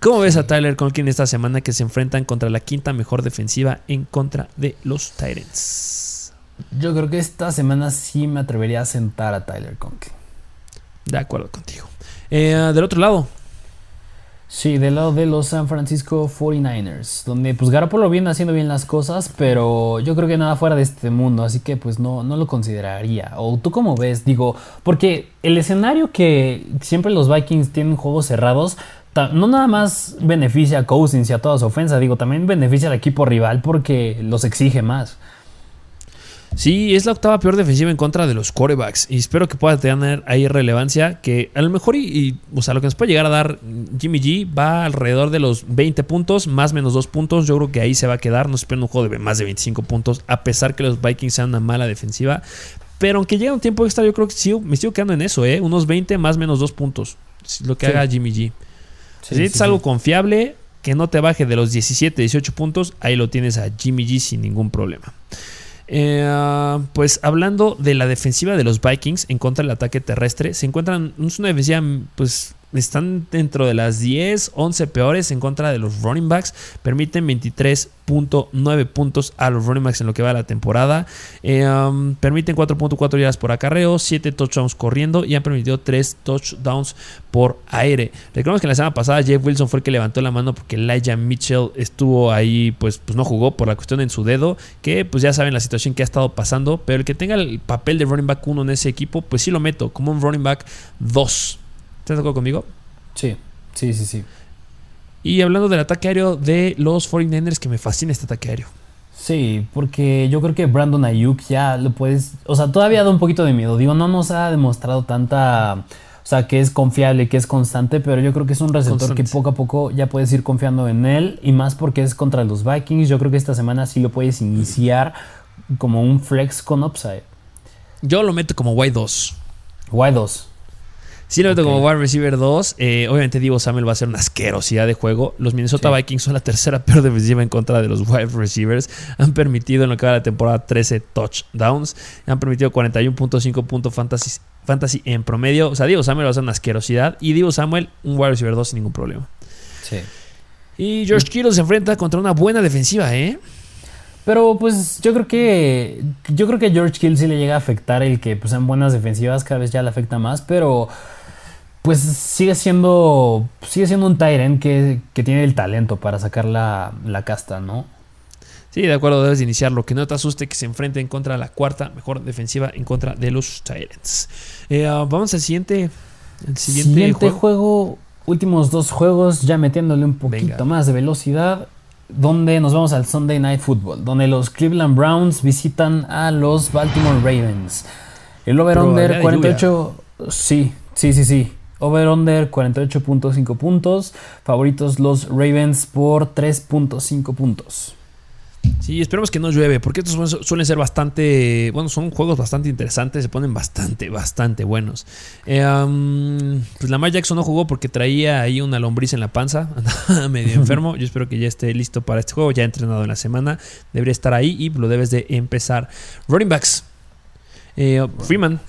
¿Cómo ves a Tyler Conklin esta semana que se enfrentan contra la quinta mejor defensiva en contra de los Titans? Yo creo que esta semana sí me atrevería a sentar a Tyler Conklin. De acuerdo contigo. Eh, del otro lado, Sí, del lado de los San Francisco 49ers, donde pues Garoppolo viene haciendo bien las cosas, pero yo creo que nada fuera de este mundo, así que pues no, no lo consideraría. ¿O tú cómo ves? Digo, porque el escenario que siempre los Vikings tienen juegos cerrados, no nada más beneficia a Cousins y a toda su ofensa, digo, también beneficia al equipo rival porque los exige más. Sí, es la octava peor defensiva en contra de los quarterbacks. Y espero que pueda tener ahí relevancia. Que a lo mejor, y, o sea, lo que nos puede llegar a dar Jimmy G va alrededor de los 20 puntos, más menos 2 puntos. Yo creo que ahí se va a quedar. No espero un juego de más de 25 puntos, a pesar que los Vikings sean una mala defensiva. Pero aunque llegue un tiempo extra, yo creo que sí, me sigo quedando en eso, ¿eh? Unos 20 más menos 2 puntos. Lo que haga Jimmy G. si es algo confiable, que no te baje de los 17, 18 puntos, ahí lo tienes a Jimmy G sin ningún problema. Eh, pues hablando de la defensiva de los Vikings en contra del ataque terrestre, se encuentran. Es una defensiva, pues están dentro de las 10, 11 peores en contra de los running backs. Permiten 23.9 puntos a los running backs en lo que va la temporada. Eh, um, permiten 4.4 yardas por acarreo, 7 touchdowns corriendo y han permitido 3 touchdowns por aire. Recordemos que la semana pasada Jeff Wilson fue el que levantó la mano porque Elijah Mitchell estuvo ahí, pues, pues no jugó por la cuestión en su dedo, que pues ya saben la situación que ha estado pasando, pero el que tenga el papel de running back 1 en ese equipo, pues sí lo meto como un running back 2. ¿Estás de acuerdo conmigo? Sí, sí, sí, sí. Y hablando del ataque aéreo de los 49ers, que me fascina este ataque aéreo. Sí, porque yo creo que Brandon Ayuk ya lo puedes. O sea, todavía da un poquito de miedo. Digo, no nos ha demostrado tanta. O sea, que es confiable, que es constante, pero yo creo que es un receptor que poco a poco ya puedes ir confiando en él. Y más porque es contra los Vikings. Yo creo que esta semana sí lo puedes iniciar como un flex con upside. Yo lo meto como Y2. Y2. Sí, lo meto como wide receiver 2. Eh, obviamente Divo Samuel va a ser una asquerosidad de juego. Los Minnesota Vikings son la tercera peor defensiva en contra de los wide receivers. Han permitido en lo que va de la temporada 13 touchdowns. Han permitido 41.5 puntos fantasy, fantasy en promedio. O sea, Divo Samuel va a ser una asquerosidad. Y Divo Samuel, un wide receiver 2 sin ningún problema. Sí. Y George Kittle se enfrenta contra una buena defensiva, ¿eh? Pero pues yo creo que yo creo que a George Kittle sí le llega a afectar el que pues en buenas defensivas cada vez ya le afecta más, pero pues sigue siendo sigue siendo un Tyrant que, que tiene el talento para sacar la, casta, ¿no? Sí, de acuerdo, debes iniciarlo. Que no te asuste que se enfrente en contra de la cuarta mejor defensiva en contra de los Tyrants. Eh, ah, vamos al siguiente. El siguiente, juego. Últimos dos juegos, ya metiéndole un poquito más de velocidad. Donde nos vamos al Sunday Night Football. Donde los Cleveland Browns visitan a los Baltimore Ravens. El over-under 48. Sí, sí, sí, sí. Over-under 48.5 puntos. Favoritos los Ravens por 3.5 puntos. Sí, esperemos que no llueve, porque estos suelen ser bastante, bueno, son juegos bastante interesantes, se ponen bastante, bastante buenos. Eh, pues Lamar Jackson no jugó porque traía ahí una lombriz en la panza, andaba medio enfermo. Yo espero que ya esté listo para este juego, ya ha entrenado en la semana, debería estar ahí y lo debes de empezar. Running backs, eh, Freeman,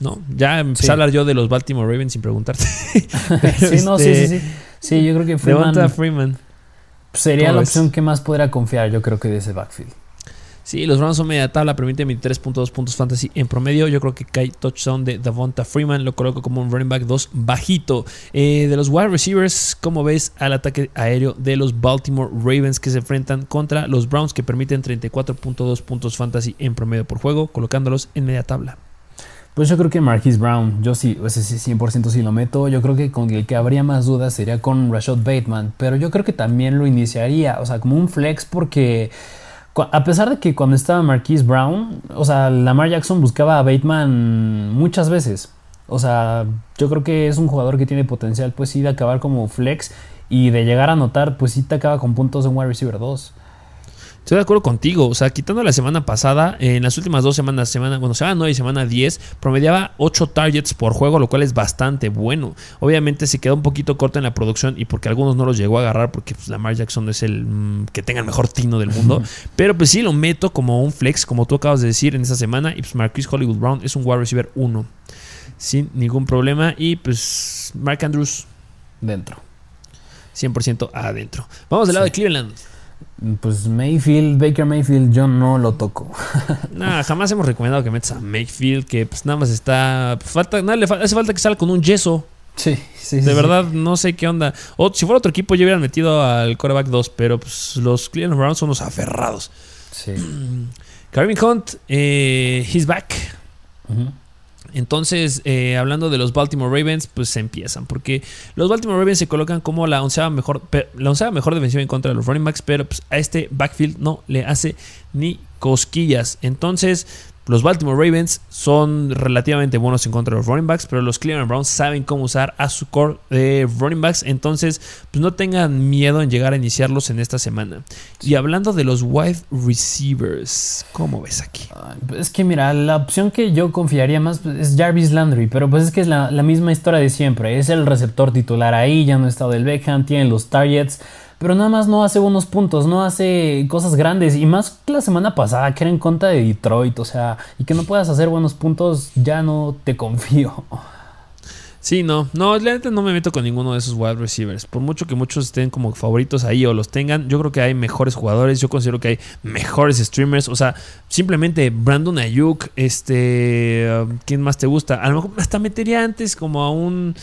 ¿no? Ya empecé a hablar yo de los Baltimore Ravens sin preguntarte. sí, no, sí, sí, sí. Sí, yo creo que Freeman. Freeman. Sería la opción que más podría confiar, yo creo que de ese backfield. Sí, los Browns son media tabla, permiten 23.2 puntos fantasy en promedio. Yo creo que cae touchdown de Davonta Freeman, lo coloco como un running back 2 bajito. Eh, de los wide receivers, ¿cómo ves al ataque aéreo de los Baltimore Ravens que se enfrentan contra los Browns que permiten 34.2 puntos fantasy en promedio por juego, colocándolos en media tabla? Pues yo creo que Marquise Brown, yo sí, ese 100% sí lo meto. Yo creo que con el que habría más dudas sería con Rashad Bateman, pero yo creo que también lo iniciaría, o sea, como un flex porque a pesar de que cuando estaba Marquise Brown, o sea, Lamar Jackson buscaba a Bateman muchas veces. O sea, yo creo que es un jugador que tiene potencial, pues sí, de acabar como flex y de llegar a anotar, pues sí te acaba con puntos en wide receiver 2. Estoy de acuerdo contigo. O sea, quitando la semana pasada, en las últimas dos semanas, semana, bueno, semana 9 y semana 10, promediaba 8 targets por juego, lo cual es bastante bueno. Obviamente se quedó un poquito corto en la producción y porque algunos no los llegó a agarrar porque pues, Lamar Jackson es el mm, que tenga el mejor tino del mundo. Pero pues sí lo meto como un flex, como tú acabas de decir en esa semana. Y pues Marquis Hollywood Brown es un wide receiver 1. Sin ningún problema. Y pues Mark Andrews. Dentro. 100% adentro. Vamos del lado de Cleveland. Pues Mayfield, Baker Mayfield, yo no lo toco. Nah, jamás hemos recomendado que metas a Mayfield, que pues nada más está. Falta, nada, le hace falta que salga con un yeso. Sí, sí. De verdad, no sé qué onda. O si fuera otro equipo, ya hubieran metido al quarterback 2, pero pues los Cleveland Browns son los aferrados. Sí. Karim Hunt, eh, he's back. Entonces, eh, hablando de los Baltimore Ravens, pues se empiezan. Porque los Baltimore Ravens se colocan como la onceava mejor, la onceava mejor defensiva en contra de los running backs, pero pues, a este backfield no le hace ni cosquillas. Entonces, los Baltimore Ravens son relativamente buenos en contra de los running backs, pero los Cleveland Browns saben cómo usar a su core de running backs. Entonces, pues no tengan miedo en llegar a iniciarlos en esta semana. Y hablando de los wide receivers, ¿cómo ves aquí? Es que mira, la opción que yo confiaría más pues, es Jarvis Landry, pero pues es que es la, misma historia de siempre. Es el receptor titular ahí, ya no está del Beckham, tiene los targets pero nada más no hace buenos puntos, no hace cosas grandes. Y más que la semana pasada, que era en contra de Detroit, o sea, y que no puedas hacer buenos puntos, ya no te confío. Sí, no, no, la neta no me meto con ninguno de esos wide receivers. Por mucho que muchos estén como favoritos ahí o los tengan, yo creo que hay mejores jugadores, yo considero que hay mejores streamers. O sea, simplemente Brandon Ayuk, este, um, ¿quién más te gusta? A lo mejor hasta metería antes como a un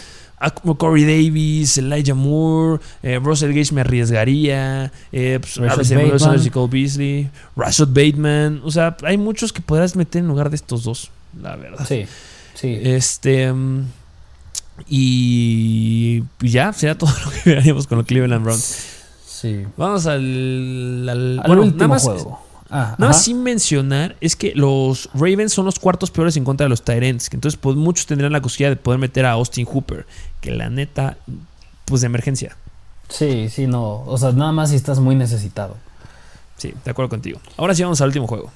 Corey Davis, Elijah Moore, eh, Russell Gage me arriesgaría, eh, pues, Rashad Beasley, Rashad Bateman. O sea, hay muchos que podrás meter en lugar de estos dos, la verdad. Sí, sí. Este. Um, y ya, será todo lo que veríamos con los Cleveland Browns. Sí. Vamos al, al, último juego. Ah, nada más sin mencionar es que los Ravens son los cuartos peores en contra de los Tyrants. Entonces, pues muchos tendrán la cosquilla de poder meter a Austin Hooper. Que la neta, pues de emergencia. Sí, sí, no. O sea, nada más si estás muy necesitado. Sí, de acuerdo contigo. Ahora sí vamos al último juego.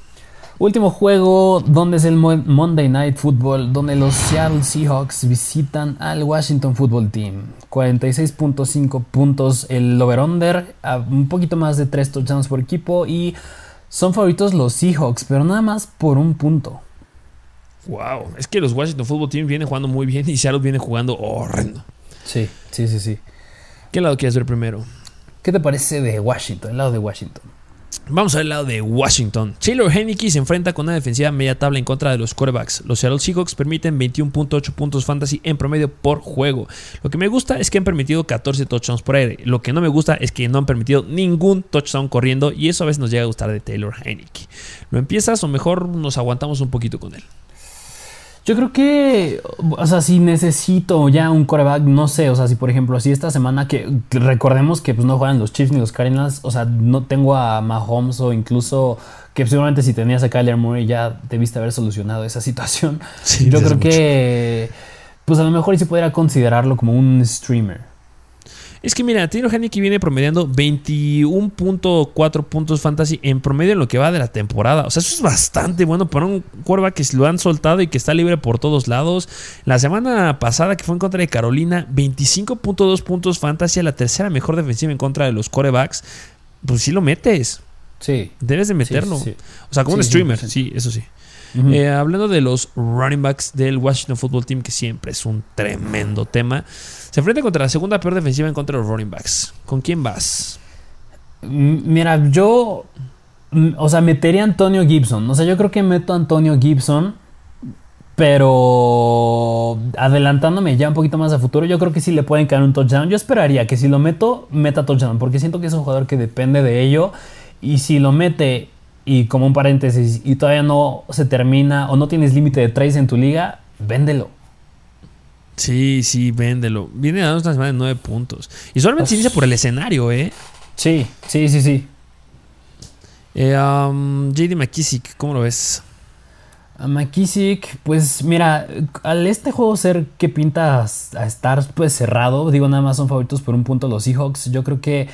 Último juego donde es el Monday Night Football, donde los Seattle Seahawks visitan al Washington Football Team. 46.5 puntos el over-under, un poquito más de 3 touchdowns por equipo y son favoritos los Seahawks, pero nada más por un punto. Wow, es que los Washington Football Team vienen jugando muy bien y Seattle viene jugando horrendo. Sí, sí, sí, sí. ¿Qué lado quieres ver primero? ¿Qué te parece de Washington, el lado de Washington? Vamos al lado de Washington. Taylor Heineke se enfrenta con una defensiva media tabla en contra de los quarterbacks. Los Seattle Seahawks permiten 21.8 puntos fantasy en promedio por juego. Lo que me gusta es que han permitido 14 touchdowns por aire. Lo que no me gusta es que no han permitido ningún touchdown corriendo y eso a veces nos llega a gustar de Taylor Heineke. ¿Lo empiezas o mejor nos aguantamos un poquito con él? Yo creo que, o sea, si necesito ya un coreback, no sé, o sea, si por ejemplo, si esta semana que, recordemos que pues no juegan los Chiefs ni los Cardinals, o sea, no tengo a Mahomes o incluso que seguramente si tenías a Kyler Murray ya debiste haber solucionado esa situación. Yo creo que, pues a lo mejor sí podría considerarlo como un streamer. Es que mira, Tino Haneke viene promediando 21.4 puntos fantasy en promedio en lo que va de la temporada. O sea, eso es bastante bueno para un quarterback que lo han soltado y que está libre por todos lados. La semana pasada que fue en contra de Carolina, 25.2 puntos fantasy, la tercera mejor defensiva en contra de los quarterbacks. Pues sí lo metes. Sí. Debes de meterlo. O sea, como un streamer, sí, eso sí. Eh, hablando de los running backs del Washington Football Team, que siempre es un tremendo tema, se enfrenta contra la segunda peor defensiva en contra de los running backs. ¿Con quién vas? Mira, yo. O sea, metería a Antonio Gibson. O sea, yo creo que meto a Antonio Gibson. Pero adelantándome ya un poquito más a futuro, yo creo que sí le pueden caer un touchdown. Yo esperaría que si lo meto, meta touchdown. Porque siento que es un jugador que depende de ello. Y si lo mete y como un paréntesis, y todavía no se termina o no tienes límite de trades en tu liga, véndelo. Sí, sí, véndelo. Viene dando una semana de nueve puntos. Y solamente se inicia por el escenario, ¿eh? Sí, sí, sí, sí. Eh, um, JD McKissick, ¿cómo lo ves? A McKissick, pues mira, al este juego ser que pinta a estar pues cerrado, digo nada más son favoritos por un punto los Seahawks, yo creo que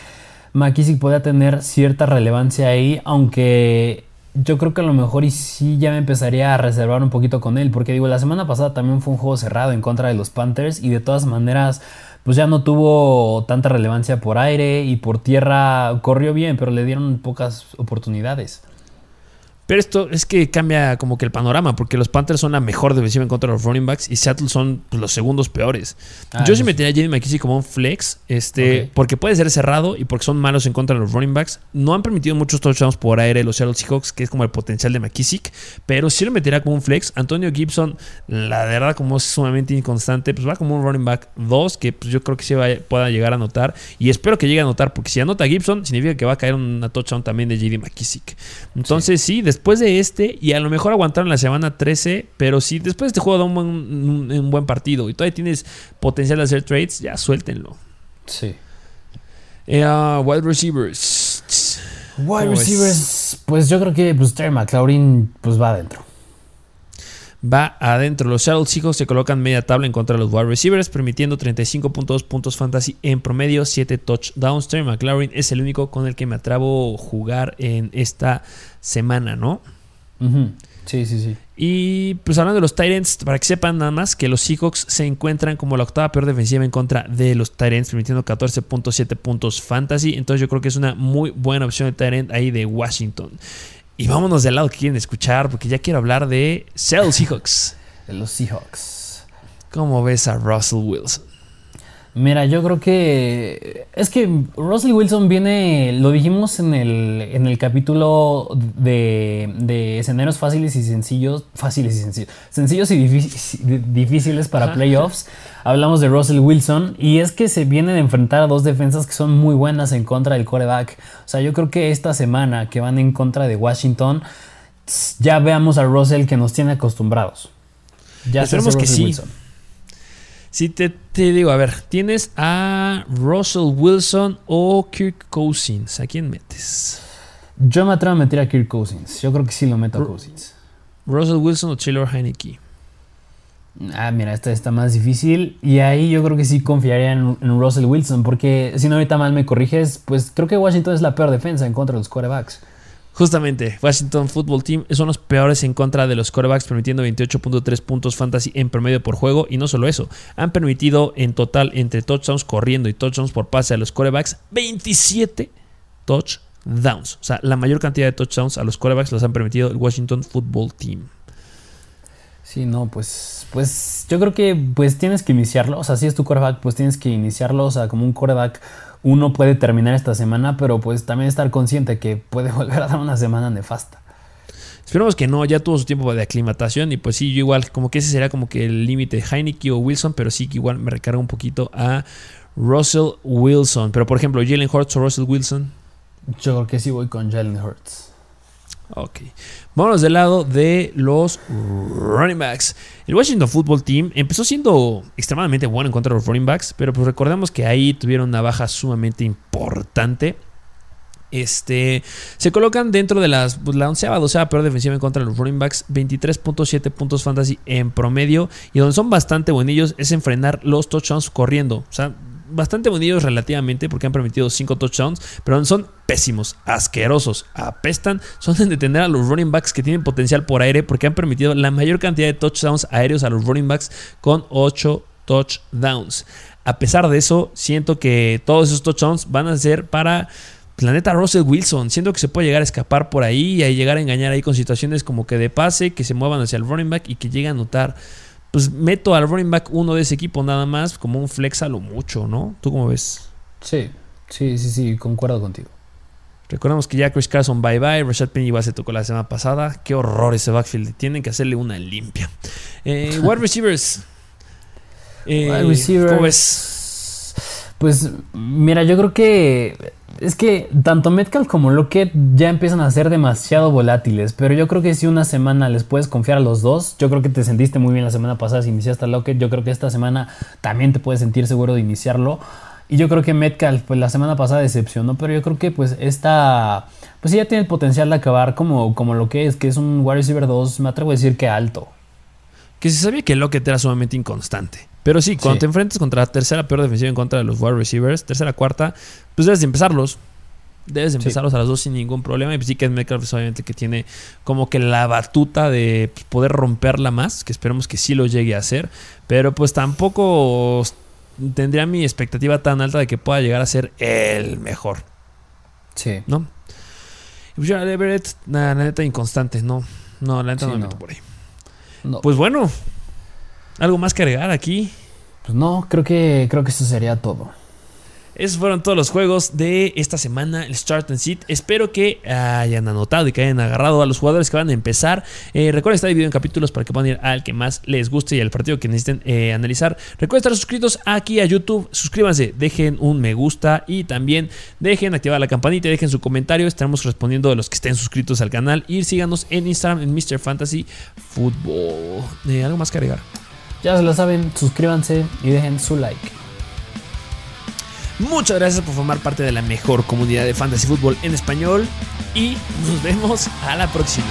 McKissick podría tener cierta relevancia ahí, aunque yo creo que a lo mejor y sí ya me empezaría a reservar un poquito con él, porque digo, la semana pasada también fue un juego cerrado en contra de los Panthers y de todas maneras pues ya no tuvo tanta relevancia por aire y por tierra corrió bien, pero le dieron pocas oportunidades. Pero esto es que cambia como que el panorama, porque los Panthers son la mejor defensiva en contra de los running backs y Seattle son pues, los segundos peores. Ah, Yo sí metería a Jamie McKissick como un flex, este, porque puede ser cerrado y porque son malos en contra de los running backs. No han permitido muchos touchdowns por aire los Seattle Seahawks, que es como el potencial de McKissick, pero sí lo metería como un flex. Antonio Gibson, la verdad, como es sumamente inconstante, pues va como un running back 2, que pues, yo creo que sí pueda llegar a anotar. Y espero que llegue a anotar, porque si anota Gibson, significa que va a caer una touchdown también de JD McKissick. Entonces, sí, sí después de este, y a lo mejor aguantaron la semana 13, pero si después de este juego da un buen, partido y todavía tienes potencial de hacer trades, ya suéltenlo. Sí. Eh, uh, wide receivers. Wide receivers, pues yo creo que pues, Terry McLaurin pues va adentro va adentro. Los Seahawks se colocan media tabla en contra de los wide receivers, permitiendo 35.2 puntos fantasy en promedio, 7 touchdowns. Terry McLaurin es el único con el que me atrabo jugar en esta semana, ¿no? Sí, sí, sí. Y pues hablando de los Tyrants, para que sepan nada más que los Seahawks se encuentran como la octava peor defensiva en contra de los Tyrants, permitiendo 14.7 puntos fantasy. Entonces yo creo que es una muy buena opción de Tyrant ahí de Washington. Y vámonos del lado que quieren escuchar, porque ya quiero hablar de Seattle Seahawks. De los Seahawks. ¿Cómo ves a Russell Wilson? Mira, yo creo que es que Russell Wilson viene, lo dijimos en el, en el capítulo de, de escenarios fáciles y sencillos, fáciles y sencillos, sencillos y difíciles para playoffs. Hablamos de Russell Wilson y es que se viene de enfrentar a dos defensas que son muy buenas en contra del coreback. O sea, yo creo que esta semana que van en contra de Washington, ya veamos a Russell que nos tiene acostumbrados. Ya sabemos que sí. Si te, digo, a ver, tienes a Russell Wilson o Kirk Cousins. ¿A quién metes? Yo me atrevo a meter a Kirk Cousins. Yo creo que sí lo meto a Cousins. Russell Wilson o Taylor Heineke. Ah, mira, esta está más difícil. Y ahí yo creo que sí confiaría en, en, Russell Wilson. Porque si no ahorita mal me corriges, pues creo que Washington es la peor defensa en contra de los quarterbacks. Justamente, Washington Football Team son los peores en contra de los quarterbacks, permitiendo 28.3 puntos fantasy en promedio por juego. Y no solo eso, han permitido en total entre touchdowns corriendo y touchdowns por pase a los quarterbacks 27 touchdowns. O sea, la mayor cantidad de touchdowns a los quarterbacks los han permitido el Washington Football Team. Sí, no, pues, pues yo creo que pues tienes que iniciarlo. O sea, si es tu quarterback, pues tienes que iniciarlo. O sea, como un quarterback uno puede terminar esta semana, pero pues también estar consciente que puede volver a dar una semana nefasta. Esperemos que no, ya tuvo su tiempo de aclimatación y pues sí, yo igual, como que ese sería como que el límite Heineke o Wilson, pero sí que igual me recarga un poquito a Russell Wilson. Pero por ejemplo, Jalen Hurts o Russell Wilson. Yo creo que sí voy con Jalen Hurts. Ok. Vámonos del lado de los running backs. El Washington Football Team empezó siendo extremadamente bueno en contra de los running backs, pero pues recordemos que ahí tuvieron una baja sumamente importante. Este, se colocan dentro de las, pues, la onceava, doceava peor defensiva en contra de los running backs, 23.7 puntos fantasy en promedio, y donde son bastante buenillos es enfrenar los touchdowns corriendo. O sea, bastante bonitos relativamente porque han permitido 5 touchdowns, pero son pésimos, asquerosos, apestan, son de detener a los running backs que tienen potencial por aire porque han permitido la mayor cantidad de touchdowns aéreos a los running backs con 8 touchdowns. A pesar de eso, siento que todos esos touchdowns van a ser para Planeta Russell Wilson. Siento que se puede llegar a escapar por ahí y llegar a engañar ahí con situaciones como que de pase, que se muevan hacia el running back y que llegue a anotar pues meto al running back uno de ese equipo nada más, como un flex a lo mucho, ¿no? ¿Tú cómo ves? Sí, sí, sí, sí, concuerdo contigo. Recordemos que ya Chris Carson bye bye, Rashad Penny igual se tocó la semana pasada. Qué horror ese backfield, tienen que hacerle una limpia. Eh, wide receivers. Eh, wide receivers. ¿Cómo ves? Pues mira, yo creo que es que tanto Metcalf como Lockett ya empiezan a ser demasiado volátiles, pero yo creo que si una semana les puedes confiar a los dos, yo creo que te sentiste muy bien la semana pasada si iniciaste a Lockett, yo creo que esta semana también te puedes sentir seguro de iniciarlo. Y yo creo que Metcalf, pues la semana pasada decepcionó, pero yo creo que pues esta, pues ya tiene el potencial de acabar como, como lo que es, que es un wide receiver 2, me atrevo a decir que alto. Que se sabía que Lockett era sumamente inconstante. Pero sí, cuando te enfrentas contra la tercera peor defensiva en contra de los wide receivers, tercera, cuarta, pues debes de empezarlos. Debes de empezarlos a las dos sin ningún problema. Y pues sí que es Metcalf, pues, obviamente, que tiene como que la batuta de poder romperla más, que esperemos que sí lo llegue a hacer. Pero pues tampoco tendría mi expectativa tan alta de que pueda llegar a ser el mejor. Sí. ¿No? Y pues ya, Everett, la neta inconstante, no. No, la neta no me meto por ahí. Pues bueno, ¿Algo más que agregar aquí? Pues no, creo que, creo que eso sería todo. Esos fueron todos los juegos de esta semana, el Start and Sit. Espero que hayan anotado y que hayan agarrado a los jugadores que van a empezar. Eh, recuerden estar dividido en capítulos para que puedan ir al que más les guste y al partido que necesiten eh, analizar. Recuerden estar suscritos aquí a YouTube. Suscríbanse, dejen un me gusta y también dejen activar la campanita y dejen su comentario. Estaremos respondiendo a los que estén suscritos al canal. Y síganos en Instagram en Mr. Fantasy Football. Eh, ¿Algo más que agregar? Ya se lo saben, suscríbanse y dejen su like. Muchas gracias por formar parte de la mejor comunidad de fantasy fútbol en español y nos vemos a la próxima.